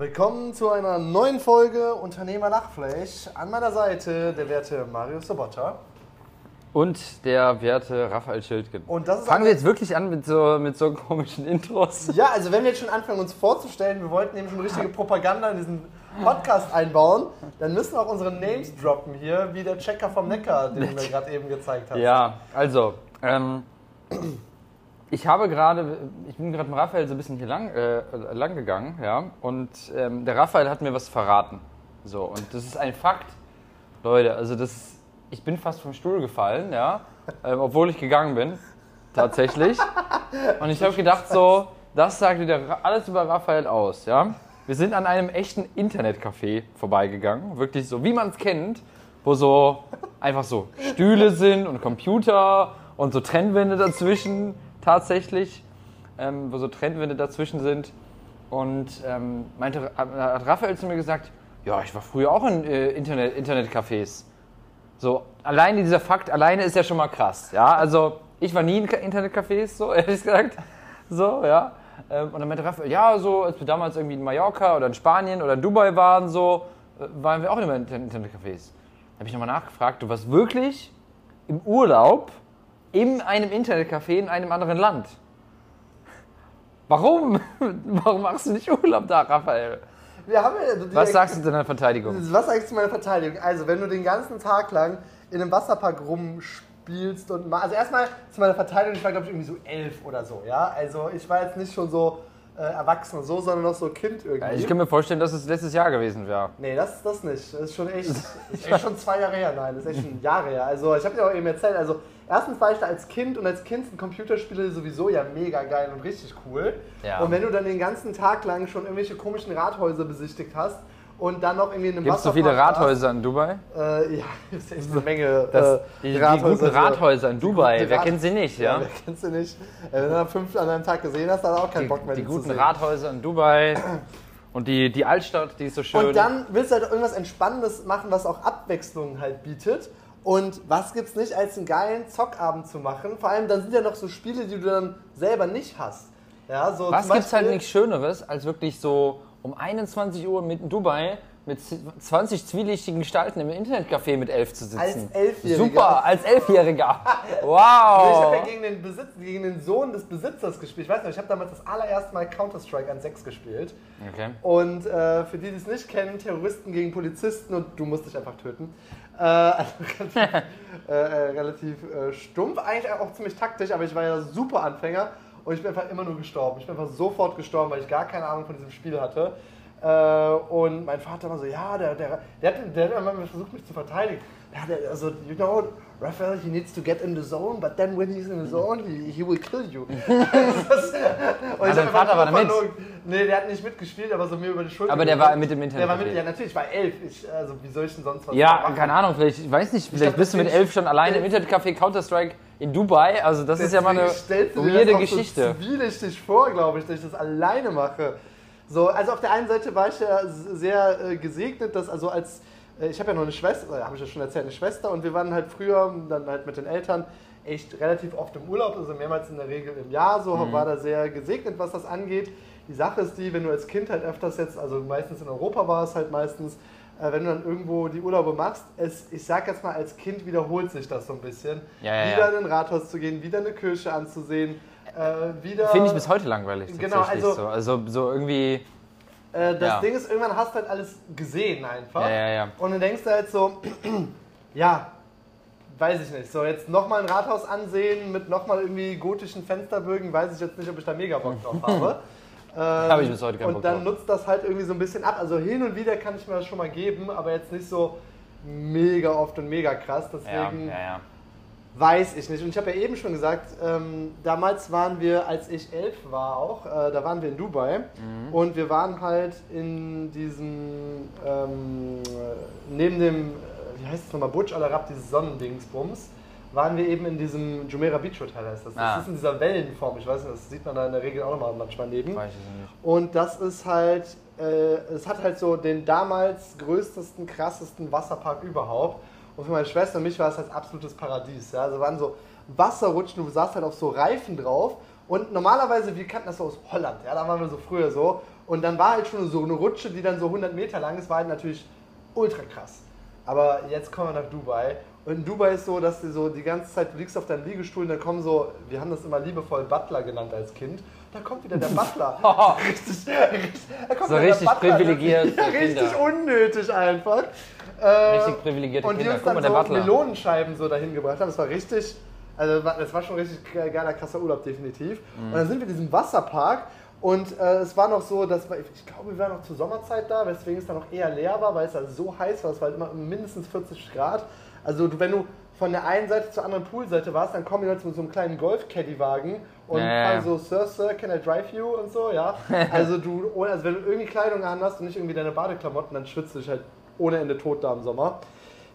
Willkommen zu einer neuen Folge Unternehmer Lachfleisch. An meiner Seite der werte Mario Sobotta. Und der werte Raphael Schildgen. Und das ist Fangen wir jetzt wirklich an mit so, mit so komischen Intros? Ja, also wenn wir jetzt schon anfangen, uns vorzustellen, wir wollten nämlich schon richtige Propaganda in diesen Podcast einbauen, dann müssen auch unsere Names droppen hier, wie der Checker vom Neckar, den du mir gerade eben gezeigt hast. Ja, also, ähm, ich habe gerade, ich bin gerade mit Raphael so ein bisschen hier lang, äh, lang gegangen, ja, und ähm, der Raphael hat mir was verraten. So, und das ist ein Fakt, Leute, also das, ich bin fast vom Stuhl gefallen, ja, ähm, obwohl ich gegangen bin, tatsächlich. Und ich habe gedacht so, das sagt wieder alles über Raphael aus, ja. Wir sind an einem echten Internetcafé vorbeigegangen, wirklich so, wie man es kennt, wo so einfach so Stühle sind und Computer und so Trennwände dazwischen tatsächlich, ähm, wo so Trennwände dazwischen sind. Und ähm, meinte, hat Raphael zu mir gesagt, ja, ich war früher auch in äh, Internet, Internetcafés. So, alleine dieser Fakt, alleine ist ja schon mal krass. Ja, also ich war nie in Internetcafés, so ehrlich gesagt. So, ja. Ähm, Und dann meinte Raphael, ja, so, als wir damals irgendwie in Mallorca oder in Spanien oder in Dubai waren, so, äh, waren wir auch immer in Inter- Internetcafés. Da habe ich nochmal nachgefragt, du warst wirklich im Urlaub in einem Internetcafé in einem anderen Land. Warum? Warum machst du nicht Urlaub da, Raphael? Wir haben ja Was sagst du zu deiner Verteidigung? Was sag ich zu meiner Verteidigung? Also, wenn du den ganzen Tag lang in einem Wasserpark rumspielst und ma- also erstmal zu meiner Verteidigung, ich war glaube ich irgendwie so elf oder so, ja. Also ich war jetzt nicht schon so äh, erwachsen und so, sondern noch so Kind irgendwie. Ja, ich kann mir vorstellen, dass es letztes Jahr gewesen wäre. Nee, das, das nicht. Das ist schon echt, ist echt schon zwei Jahre her. Nein, das ist echt schon Jahre her. Also ich habe dir auch eben erzählt, also erstens war ich da als Kind und als Kind sind Computerspiele sowieso ja mega geil und richtig cool. Ja. Und wenn du dann den ganzen Tag lang schon irgendwelche komischen Rathäuser besichtigt hast und dann noch irgendwie in einem Gibt es so viele Rathäuser in Dubai? Äh, ja, ist echt eine Menge Das, äh, die, die Rathäuser, guten die- Rathäuser in Dubai, wer Rath- kennt sie nicht, Ja, ja? wer kennst du nicht? Äh, Wenn du fünf an einem Tag gesehen hast, dann auch keinen Bock mehr Die, die guten. Rathäuser in Dubai und die, die Altstadt, die ist so schön. Und dann willst du halt irgendwas Entspannendes machen, was auch Abwechslung halt bietet. Und was gibt's nicht, als einen geilen Zockabend zu machen? Vor allem, dann sind ja noch so Spiele, die du dann selber nicht hast. Ja, so Was gibt's halt nichts Schöneres, als wirklich so um 21 Uhr mit in Dubai mit 20 zwielichtigen Gestalten im Internetcafé mit elf zu sitzen? Als Elfjähriger. Super, als Elfjähriger. Ich Wow. habe ja gegen den, Besitz, gegen den Sohn des Besitzers gespielt. Ich weiß nicht, ich habe damals das allererste Mal Counter-Strike an 6 gespielt. Okay. Und äh, für die, die es nicht kennen, Terroristen gegen Polizisten und du musst dich einfach töten. Äh, also relativ äh, relativ stumpf, eigentlich auch ziemlich taktisch, aber ich war ja super Anfänger und ich bin einfach immer nur gestorben. Ich bin einfach sofort gestorben, weil ich gar keine Ahnung von diesem Spiel hatte. Äh, und mein Vater war so, ja, der, der, der, hat, der hat immer versucht, mich zu verteidigen. Also, you know, Raphael, he needs to get in the zone, but then when he's in the zone, he, he will kill you. das, und ich dein hab Vater war da mit? Nee, der hat nicht mitgespielt, aber so mir über die Schulter. Aber der geguckt. war mit im Der war mit, ja natürlich, ich war elf. Ich, also wie soll ich denn sonst was Ja, machen? keine Ahnung, vielleicht, ich weiß nicht, vielleicht glaub, bist du mit elf schon alleine im Internetcafé Counter-Strike in Dubai. Also das ist ja mal eine weirde Geschichte. So zwielichtig vor, glaube ich, dass ich das alleine mache. So, also auf der einen Seite war ich ja sehr äh, gesegnet, dass also als ich habe ja noch eine Schwester, äh, habe ich ja schon erzählt, eine Schwester und wir waren halt früher dann halt mit den Eltern echt relativ oft im Urlaub, also mehrmals in der Regel im Jahr so, Mhm. war da sehr gesegnet, was das angeht. Die Sache ist die, wenn du als Kind halt öfters jetzt, also meistens in Europa war es halt meistens, äh, wenn du dann irgendwo die Urlaube machst, es, ich sag jetzt mal, als Kind wiederholt sich das so ein bisschen. Ja, ja, wieder ja. in ein Rathaus zu gehen, wieder eine Kirche anzusehen, äh, wieder... Finde ich bis heute langweilig Genau, also- so. Also so irgendwie, Äh, das Ja. Ding ist, irgendwann hast du halt alles gesehen einfach. Ja, ja, ja. Und dann denkst du halt so, ja, weiß ich nicht. So, jetzt nochmal ein Rathaus ansehen mit nochmal irgendwie gotischen Fensterbögen, weiß ich jetzt nicht, ob ich da mega Bock drauf habe. Ähm, Habe ich bis heute keinen Und Bock dann drauf. nutzt das halt irgendwie so ein bisschen ab. Also hin und wieder kann ich mir das schon mal geben, aber jetzt nicht so mega oft und mega krass. ja, Deswegen ja, ja. Weiß ich nicht. Und ich habe ja eben schon gesagt, ähm, damals waren wir, als ich elf war auch, äh, da waren wir in Dubai Mhm. und wir waren halt in diesem, ähm, äh, neben dem, äh, wie heißt es nochmal, Burj Al Arab, dieses Sonnendingsbums, waren wir eben in diesem Jumeirah Beach Hotel heißt das. Das Ah. ist in dieser Wellenform, ich weiß nicht, das sieht man da in der Regel auch nochmal manchmal neben. Weiß ich nicht. Und das ist halt, äh, es hat halt so den damals größtesten, krassesten Wasserpark überhaupt. Und für meine Schwester und mich war es halt absolutes Paradies. Ja? Also waren so Wasserrutschen, du saßt halt auf so Reifen drauf. Und normalerweise, wir kannten das so aus Holland, ja, da waren wir so früher so. Und dann war halt schon so eine Rutsche, die dann so 100 Meter lang ist, war halt natürlich ultra krass. Aber jetzt kommen wir nach Dubai. Und in Dubai ist so, dass du so die ganze Zeit, du liegst auf deinem Liegestuhl und dann kommen so, wir haben das immer liebevoll Butler genannt als Kind. Da kommt wieder der Butler. richtig, richtig, So richtig Butler. privilegiert Ja, richtig unnötig einfach. Äh, Richtig privilegierte und die Kinder. uns Guck dann mal, der so. Melonenscheiben so dahin gebracht haben. Das war richtig, also das war schon richtig ge- geiler, krasser Urlaub, definitiv. Mhm. Und dann sind wir in diesem Wasserpark und äh, es war noch so, dass wir, ich glaube, wir waren noch zur Sommerzeit da, weswegen es dann noch eher leer war, weil es da so heiß war. Es war halt immer mindestens 40 Grad. Also du, wenn du von der einen Seite zur anderen Poolseite warst, dann kommen die Leute mit so einem kleinen Golf-Caddy-Wagen und ja. fahren so, Sir, Sir, can I drive you und so, ja. Also du, also wenn du irgendwie Kleidung an hast und nicht irgendwie deine Badeklamotten, dann schwitzt du dich halt ohne Ende tot da im Sommer.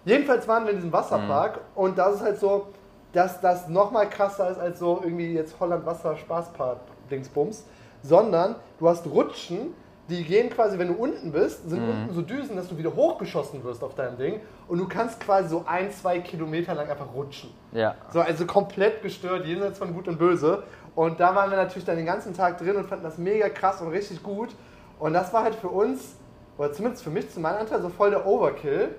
Jedenfalls waren wir in diesem Wasserpark und das ist halt so, dass das nochmal krasser ist als so irgendwie jetzt Holland Wasser Spaßpark Dingsbums, sondern du hast Rutschen, die gehen quasi, wenn du unten bist, sind unten so Düsen, dass du wieder hochgeschossen wirst auf deinem Ding und du kannst quasi so ein, zwei Kilometer lang einfach rutschen. Ja. So, also komplett gestört, jenseits von Gut und Böse. Und da waren wir natürlich dann den ganzen Tag drin und fanden das mega krass und richtig gut. Und das war halt für uns, oder zumindest für mich, zu meinem Anteil, so voll der Overkill,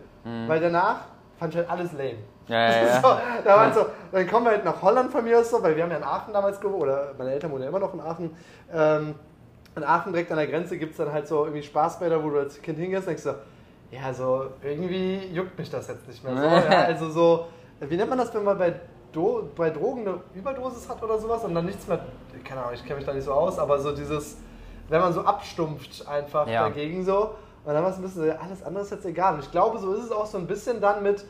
weil danach fand ich halt alles lame. Ja, ja, ja. So, da waren so, dann kommen wir halt nach Holland von mir aus so, weil wir haben ja in Aachen damals gewohnt, oder meine Eltern wohnen ja immer noch in Aachen. Ähm, in Aachen direkt an der Grenze gibt es dann halt so irgendwie Spaßbäder, wo du als Kind hingehst und denkst so, ja, so irgendwie juckt mich das jetzt nicht mehr so. ja, also so, wie nennt man das, wenn man bei, Do bei Drogen eine Überdosis hat oder sowas und dann nichts mehr, keine Ahnung, ich kenne mich da nicht so aus, aber so dieses, wenn man so abstumpft einfach Ja. dagegen so. Und dann war es ein bisschen, alles andere ist jetzt egal. Und ich glaube, so ist es auch so ein bisschen dann mit,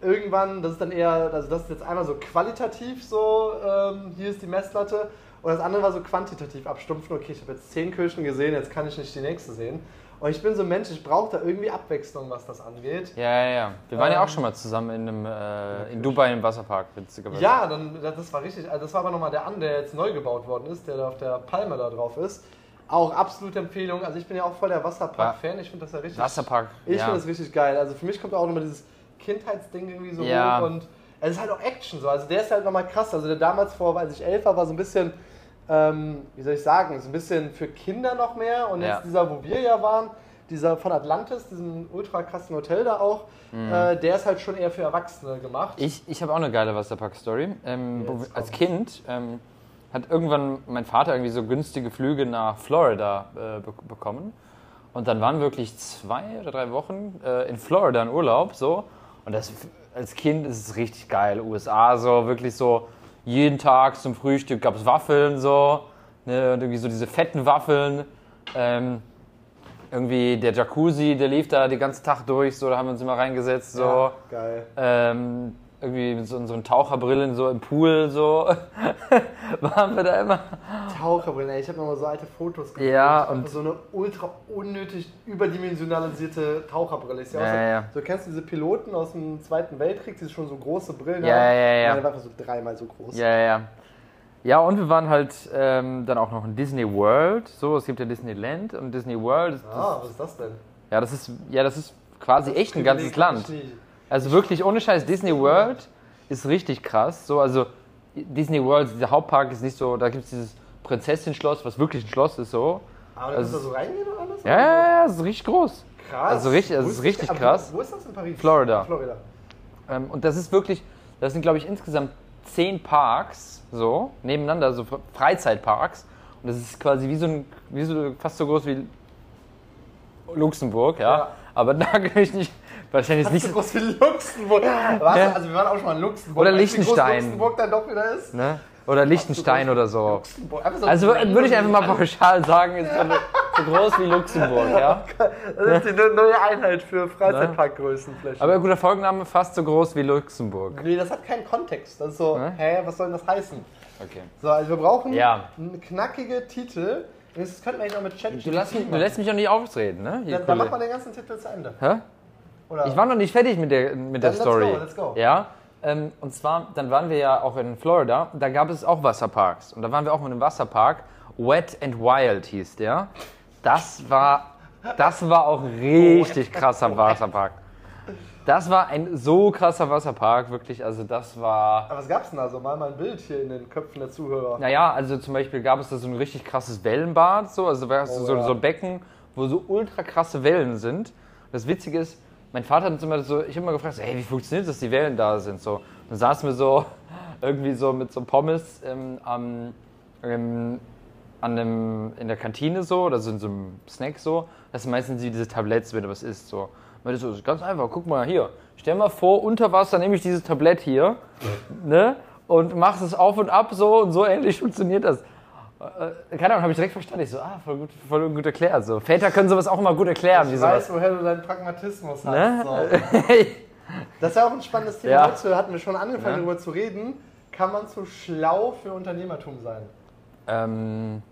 irgendwann, das ist dann eher, also das ist jetzt einmal so qualitativ so, ähm, hier ist die Messlatte. Und das andere war so quantitativ abstumpfen. Okay, ich habe jetzt zehn Kirschen gesehen, jetzt kann ich nicht die nächste sehen. Und ich bin so ein Mensch, ich brauche da irgendwie Abwechslung, was das angeht. Ja, ja, ja. Wir waren ja auch Ähm, schon mal zusammen in, einem, äh, in Dubai im Wasserpark, witzigerweise. Ja, dann, das war richtig, also das war aber nochmal der an, der jetzt neu gebaut worden ist, der da auf der Palme da drauf ist. Auch absolute Empfehlung. Also ich bin ja auch voll der Wasserpark-Fan. Ich finde das ja richtig. Wasserpark. Ich ja. finde das richtig geil. Also für mich kommt auch immer dieses Kindheitsding irgendwie so Ja. hoch und es ist halt auch Action so. Also der ist halt nochmal krass. Also der damals vor, als ich elf war, war so ein bisschen, ähm, wie soll ich sagen, so ein bisschen für Kinder noch mehr. Und Ja. jetzt dieser, wo wir ja waren, dieser von Atlantis, diesem ultra krassen Hotel da auch, äh, der ist halt schon eher für Erwachsene gemacht. Ich, ich habe auch eine geile Wasserpark-Story. Ähm, als. Kind ähm, hat irgendwann mein Vater irgendwie so günstige Flüge nach Florida äh, be bekommen. Und dann waren wirklich zwei oder drei Wochen äh, in Florida in Urlaub so. Und das als Kind ist es richtig geil. USA so, wirklich so jeden Tag zum Frühstück gab es Waffeln so. Ne, und irgendwie so diese fetten Waffeln. Ähm, irgendwie der Jacuzzi, der lief da den ganzen Tag durch, so, da haben wir uns immer reingesetzt, so. Ja, geil. Ähm, irgendwie mit so unseren Taucherbrillen so im Pool so waren wir da immer. Taucherbrillen, ey. Ich habe mal so alte Fotos gesehen. Ja, und- so eine ultra unnötig überdimensionalisierte Taucherbrille. Sehe aus, Ja, ja. So kennst du diese Piloten aus dem Zweiten Weltkrieg, die schon so große Brillen Ja, haben? ja, ja. Meine war einfach so dreimal so groß. Ja, ja, ja. Ja, und wir waren halt ähm, dann auch noch in Disney World. So, es gibt ja Disneyland und Disney World. Ist, Ah, was ist das denn? ja, das ist, ja, das ist quasi echt ein ganzes Land. ich nie. Also wirklich ohne Scheiß, Disney World ist richtig krass. So, also Disney World, dieser Hauptpark ist nicht so, da gibt es dieses Prinzessin-Schloss, was wirklich ein Schloss ist so. Aber Also- da so reingehen oder alles? Ja, ja, ja, das ist richtig groß. Krass. Also richtig- also es ist richtig aber krass. Wo ist das in Paris? Florida. Florida. Ähm, und das ist wirklich, das sind glaube ich insgesamt zehn Parks, so, nebeneinander, so Fre- Freizeitparks. Und das ist quasi wie so ein, wie so, fast so groß wie Luxemburg, ja. Ja. Aber da kann ich nicht, wahrscheinlich ist Nicht so nicht, groß wie Luxemburg. Was? Ja. Also wir waren auch schon mal in Luxemburg. Oder du, Liechtenstein. Luxemburg dann doch wieder ist? ne? Oder Liechtenstein oder so. So Also würde ich einfach mal pauschal sagen, ist so, so groß wie Luxemburg, ja. Das ist die ne- neue Einheit für Freizeitparkgrößenflächen. Aber guter Folgenname, fast so groß wie Luxemburg. Nee, das hat keinen Kontext. Das ist so, Ne? hä, was soll denn das heißen? Okay. So, also wir brauchen Ja. einen knackige Titel. Das könnten wir eigentlich noch mit Chat Du, lässt mich, du lässt mich doch nicht ausreden, ne? Dann, dann macht man den ganzen Titel zu Ende. Hä? Oder? Ich war noch nicht fertig mit der, mit der Dann let's Story. go, let's go. Ja. Ähm, und zwar, dann waren wir ja auch in Florida. Da gab es auch Wasserparks. Und da waren wir auch in einem Wasserpark. Wet and Wild hieß der. Das war, das war auch richtig krasser Wasserpark. Das war ein so krasser Wasserpark, wirklich. Also das war. Aber was gab's denn da so? Mal mal ein Bild hier in den Köpfen der Zuhörer. Naja, also zum Beispiel gab es da so ein richtig krasses Wellenbad, so, also da Oh, so, ja. so ein Becken, wo so ultra krasse Wellen sind. Das Witzige ist, mein Vater hat uns immer so, ich habe immer gefragt, so, hey, wie funktioniert das, die Wellen da sind? So, dann saßen wir so irgendwie so mit so Pommes ähm, am, ähm, an einem, in der Kantine so, oder so in so einem Snack so. Das sind meistens diese Tabletts, wenn du was isst. So. So, das ganz einfach, guck mal hier. Stell mal vor, unter Wasser nehme ich dieses Tablett hier, ne? Und machst es auf und ab so und so ähnlich funktioniert das. Äh, keine Ahnung, habe ich direkt verstanden. Ich so, ah, voll gut, voll gut erklärt. So. Väter können sowas auch immer gut erklären. Ich weiß, woher du deinen Pragmatismus hast. Ne? So. Das ist ja auch ein spannendes Thema. Ja. Heute hatten wir schon angefangen, Ja. darüber zu reden. Kann man zu schlau für Unternehmertum sein? ähm,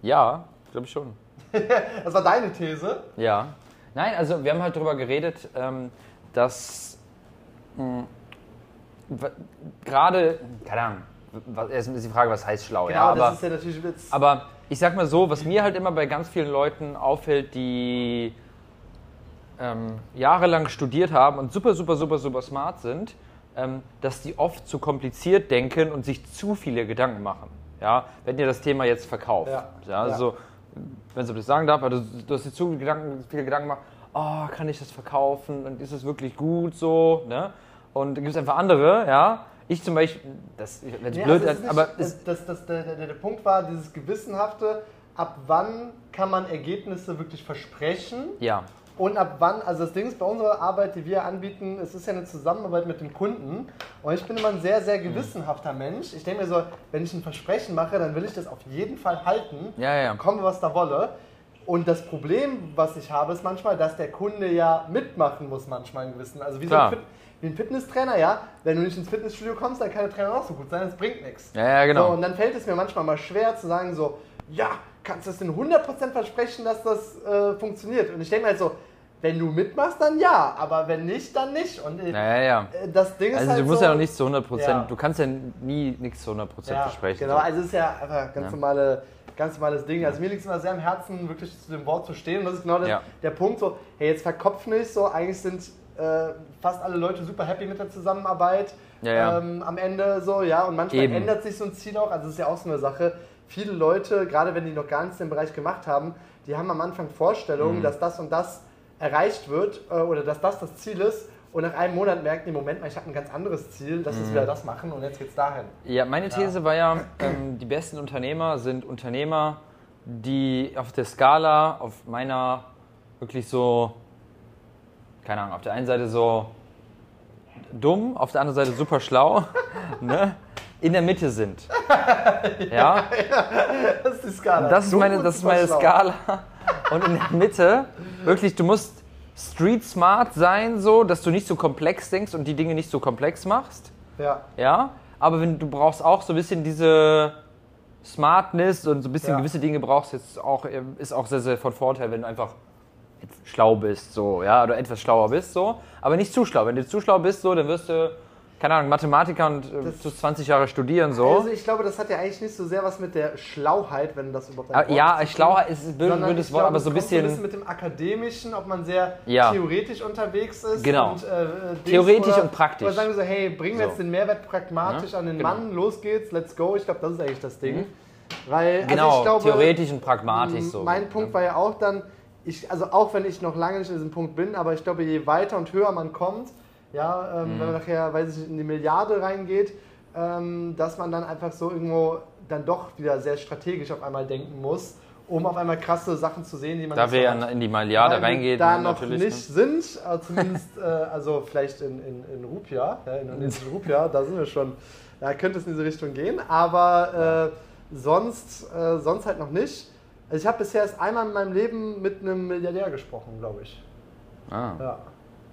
ja, glaube ich schon. Das war deine These. Ja. Nein, also wir haben halt darüber geredet, ähm, dass mh, w- gerade, keine Ahnung, erst ist die Frage, was heißt schlau, Genau, ja, aber, das ist ja natürlich Witz. aber ich sag mal so, was mir halt immer bei ganz vielen Leuten auffällt, die ähm, jahrelang studiert haben und super, super, super, super smart sind, ähm, dass die oft zu kompliziert denken und sich zu viele Gedanken machen. Ja, wenn ihr das Thema jetzt verkauft. Ja. Ja, also, wenn ich das sagen darf, also, du hast dir zu Gedanken, viele Gedanken gemacht, oh, kann ich das verkaufen und ist es wirklich gut so, ne? Und gibt es einfach andere, ja. Ich zum Beispiel, das, wenn es Nee, blöd also ist, aber nicht, das, das, der, der, der Punkt war, dieses Gewissenhafte, ab wann kann man Ergebnisse wirklich versprechen ja, und ab wann, also das Ding ist bei unserer Arbeit, die wir anbieten, es ist ja eine Zusammenarbeit mit dem Kunden und ich bin immer ein sehr, sehr gewissenhafter Mensch. Ich denke mir so, wenn ich ein Versprechen mache, dann will ich das auf jeden Fall halten, ja, ja. komme was da wolle. Und das Problem, was ich habe, ist manchmal, dass der Kunde ja mitmachen muss manchmal in gewissen, also wie, so Klar. ein, Fit, wie ein Fitnesstrainer, ja, wenn du nicht ins Fitnessstudio kommst, dann kann der Trainer auch so gut sein, das bringt nichts. Ja, ja, genau. So, und dann fällt es mir manchmal mal schwer zu sagen so, ja, kannst du es in 100% versprechen, dass das äh, funktioniert? Und ich denke mir halt so, wenn du mitmachst, dann ja, aber wenn nicht, dann nicht. Und äh, Ja, ja, ja. äh, das Ding ist Also halt du musst so, ja noch nicht zu 100 Prozent, Ja. du kannst ja nie nichts zu 100 Prozent ja, versprechen. Genau, so. also es ist ja einfach ganz, Ja. normale, ganz normales Ding. Also mir liegt es immer sehr am Herzen, wirklich zu dem Wort zu stehen. Und das ist genau Ja. der Punkt, so, hey, jetzt verkopf nicht so, eigentlich sind äh, fast alle Leute super happy mit der Zusammenarbeit Ja, ja. Ähm, am Ende so, ja, und manchmal Eben. ändert sich so ein Ziel auch, also es ist ja auch so eine Sache, viele Leute, gerade wenn die noch gar nichts im Bereich gemacht haben, die haben am Anfang Mhm. Vorstellungen, dass das und das erreicht wird äh, oder dass das das Ziel ist und nach einem Monat merken die, Moment mal, ich habe ein ganz anderes Ziel, lass Mhm. uns wieder das machen und jetzt geht's dahin. Ja, meine These war ja, ähm, die besten Unternehmer sind Unternehmer, die auf der Skala, auf meiner wirklich so, keine Ahnung, auf der einen Seite so dumm, auf der anderen Seite super schlau, ne? in der Mitte sind. Ja, Das ist die Skala. das ist Dumm meine, das ist meine schlau. Skala. Und in der Mitte, wirklich, du musst street smart sein, so, dass du nicht so komplex denkst und die Dinge nicht so komplex machst. Ja. Ja, aber wenn du brauchst auch so ein bisschen diese Smartness und so ein bisschen Ja. gewisse Dinge brauchst, jetzt auch, ist auch sehr, sehr von Vorteil, wenn du einfach schlau bist, so, ja, oder etwas schlauer bist, so, aber nicht zu schlau. Wenn du zu schlau bist, so, dann wirst du, keine Ahnung, Mathematiker und äh, zu 20 Jahre studieren, so. Also ich glaube, das hat ja eigentlich nicht so sehr was mit der Schlauheit, wenn das überhaupt ein Aber Wort ja, ist, tun, ist ein blödes Wort, aber so ein bisschen. so ein bisschen mit dem Akademischen, ob man sehr Ja. theoretisch unterwegs ist. Genau. Und, äh, äh, Theoretisch oder, und praktisch. Oder sagen wir so, hey, bringen wir So. jetzt den Mehrwert pragmatisch Ja, an den genau. Mann, los geht's, let's go. Ich glaube, das ist eigentlich das Ding. Weil, also Genau, ich glaube, theoretisch und pragmatisch so. Mein Punkt war ja auch dann, ich, also auch wenn ich noch lange nicht in diesem Punkt bin, aber ich glaube, je weiter und höher man kommt, ja, ähm, Mhm. wenn man nachher, weiß ich nicht, in die Milliarde reingeht, ähm, dass man dann einfach so irgendwo dann doch wieder sehr strategisch auf einmal denken muss, um auf einmal krasse Sachen zu sehen, die man Da nicht wir ja in die Milliarde reingehen, da noch natürlich. ne? nicht sind, äh, zumindest, äh, also vielleicht in, in, in Rupia, ja, in, in Rupia, da sind wir schon, da könnte es in diese Richtung gehen, aber äh, sonst, äh, sonst halt noch nicht. Also ich habe bisher erst einmal in meinem Leben mit einem Milliardär gesprochen, glaube ich. Ah. Ja,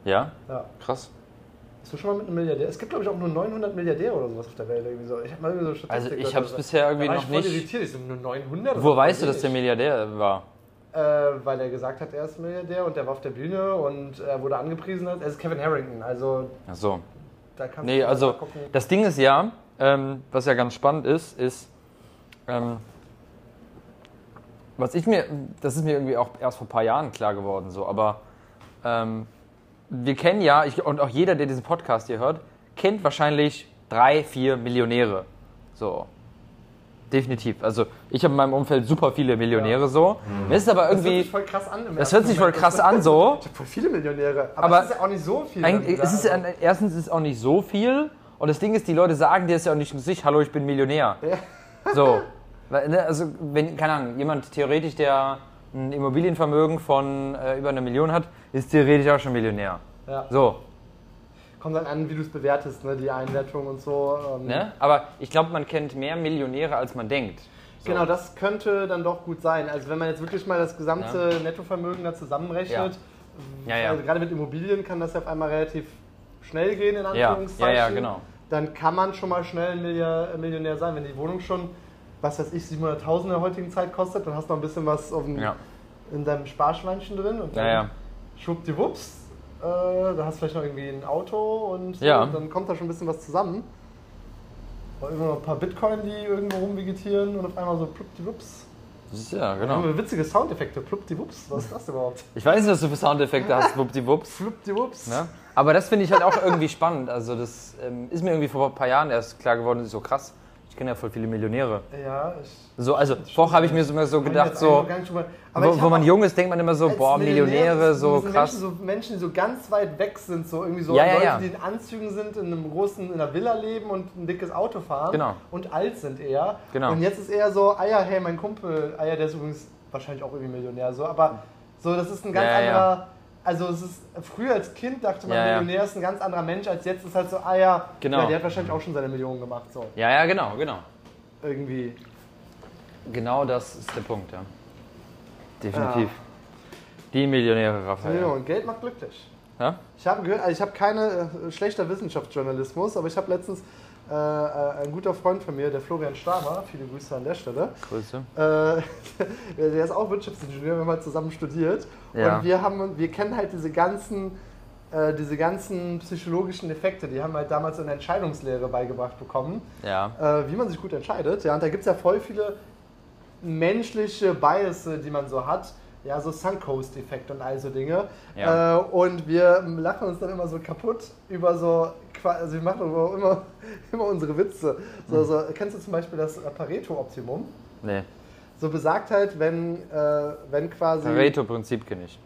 Ja, ja. krass. Hast du schon mal mit einem Milliardär? Es gibt, glaube ich, auch nur 900 Milliardäre oder sowas auf der Welt. Irgendwie so. Ich habe mal irgendwie so Also Statistik ich gehört, habe es also- bisher irgendwie noch ich nicht. irritiert. Ich so, nur 900? Das Wo weißt du, dass der. Milliardär war? Äh, weil er gesagt hat, er ist Milliardär und der war auf der Bühne und er wurde angepriesen. Er ist Kevin Harrington, also Ach so. da kannst Nee, du mal also gucken. das Ding ist ja, ähm, was ja ganz spannend ist, ist, ähm, was ich mir, das ist mir irgendwie auch erst vor ein paar Jahren klar geworden, so, aber ähm, wir kennen ja, ich, und auch jeder, der diesen Podcast hier hört, kennt wahrscheinlich drei, vier Millionäre. So. Definitiv. Also ich habe in meinem Umfeld super viele Millionäre so. Mir ist aber Das hört irgendwie. sich voll krass an. Das hört sich voll krass an so. Ich habe voll viele Millionäre. Aber, Aber es ist ja auch nicht so viel. Es ist, ja- erstens ist es auch nicht so viel. Und das Ding ist, die Leute sagen dir es ja auch nicht in sich, hallo, ich bin Millionär. So. Ne, Also, wenn, keine Ahnung, jemand theoretisch, der ein Immobilienvermögen von äh, über eine Million hat, ist theoretisch auch schon Millionär. Ja. So. Kommt dann an, wie du es bewertest, ne? die Einwertung und so. ähm. Ne? Aber ich glaube, man kennt mehr Millionäre, als man denkt. So. Genau, das könnte dann doch gut sein. Also wenn man jetzt wirklich mal das gesamte Nettovermögen da zusammenrechnet, Ja, ja. Also gerade mit Immobilien kann das ja auf einmal relativ schnell gehen, in Ja, ja, Anführungszeichen. ja, genau. Dann kann man schon mal schnell ein Millionär sein. Wenn die Wohnung schon, was weiß ich, 700.000 in der heutigen Zeit kostet, dann hast du noch ein bisschen was dem, Ja. in deinem Sparschweinchen drin und dann Ja, ja. schwuppdiwupps, äh, da hast du vielleicht noch irgendwie ein Auto und so, Ja. dann kommt da schon ein bisschen was zusammen. Oder immer noch ein paar Bitcoin, die irgendwo rumvegetieren und auf einmal so pluppdiwupps. Ja, Da haben genau. wir witzige Soundeffekte. Pluppdiwupps, was ist das überhaupt? Ich weiß nicht, was du für Soundeffekte hast, wuppdiwupps. Pluppdiwupps. Ne? Aber das finde ich halt auch irgendwie spannend. Also das ähm, ist mir irgendwie vor ein paar Jahren erst klar geworden, das ist so krass. Ich kenne ja voll viele Millionäre. Ja, ich. So, also vorher habe ich mir so immer so gedacht, so, wo, wo man jung ist, denkt man immer so, boah, Millionär Millionäre, sind so krass. Menschen, so Menschen, die so ganz weit weg sind, so irgendwie so Ja, Leute, ja. die in Anzügen sind, in einem großen, in einer Villa leben und ein dickes Auto fahren Genau. und alt sind eher. Genau. Und jetzt ist eher so, ah ja, hey, mein Kumpel, ah ja, der ist übrigens wahrscheinlich auch irgendwie Millionär, so, aber so, das ist ein ganz anderer. Also es ist früher als Kind dachte man, Ja, ja. Millionär ist ein ganz anderer Mensch, als jetzt ist halt so, ah ja, Genau. ja der hat wahrscheinlich auch schon seine Millionen gemacht, so Ja, ja, genau, genau. irgendwie. Genau das ist der Punkt, ja. Definitiv. Die Millionäre, Raphael. Ja. und Geld macht glücklich. Ich habe gehört, also ich habe keine äh, schlechter Wissenschaftsjournalismus, aber ich habe letztens äh, äh, ein guter Freund von mir, der Florian Stamer, viele Grüße an der Stelle, Grüße. äh, der ist auch Wirtschaftsingenieur, wir haben halt zusammen studiert Ja. und wir haben, wir kennen halt diese ganzen, äh, diese ganzen psychologischen Effekte, die haben halt damals in der Entscheidungslehre beigebracht bekommen, Ja. äh, wie man sich gut entscheidet. Ja, und da gibt es ja voll viele menschliche Bias, die man so hat. Ja, so Suncoast-Effekt und all so Dinge. Ja. Äh, und wir lachen uns dann immer so kaputt über so, also wir machen aber immer, immer unsere Witze. So, Mhm. so, kennst du zum Beispiel das Pareto-Optimum? Nee. So besagt halt, wenn, äh, wenn quasi... Pareto-Prinzip kenne ich.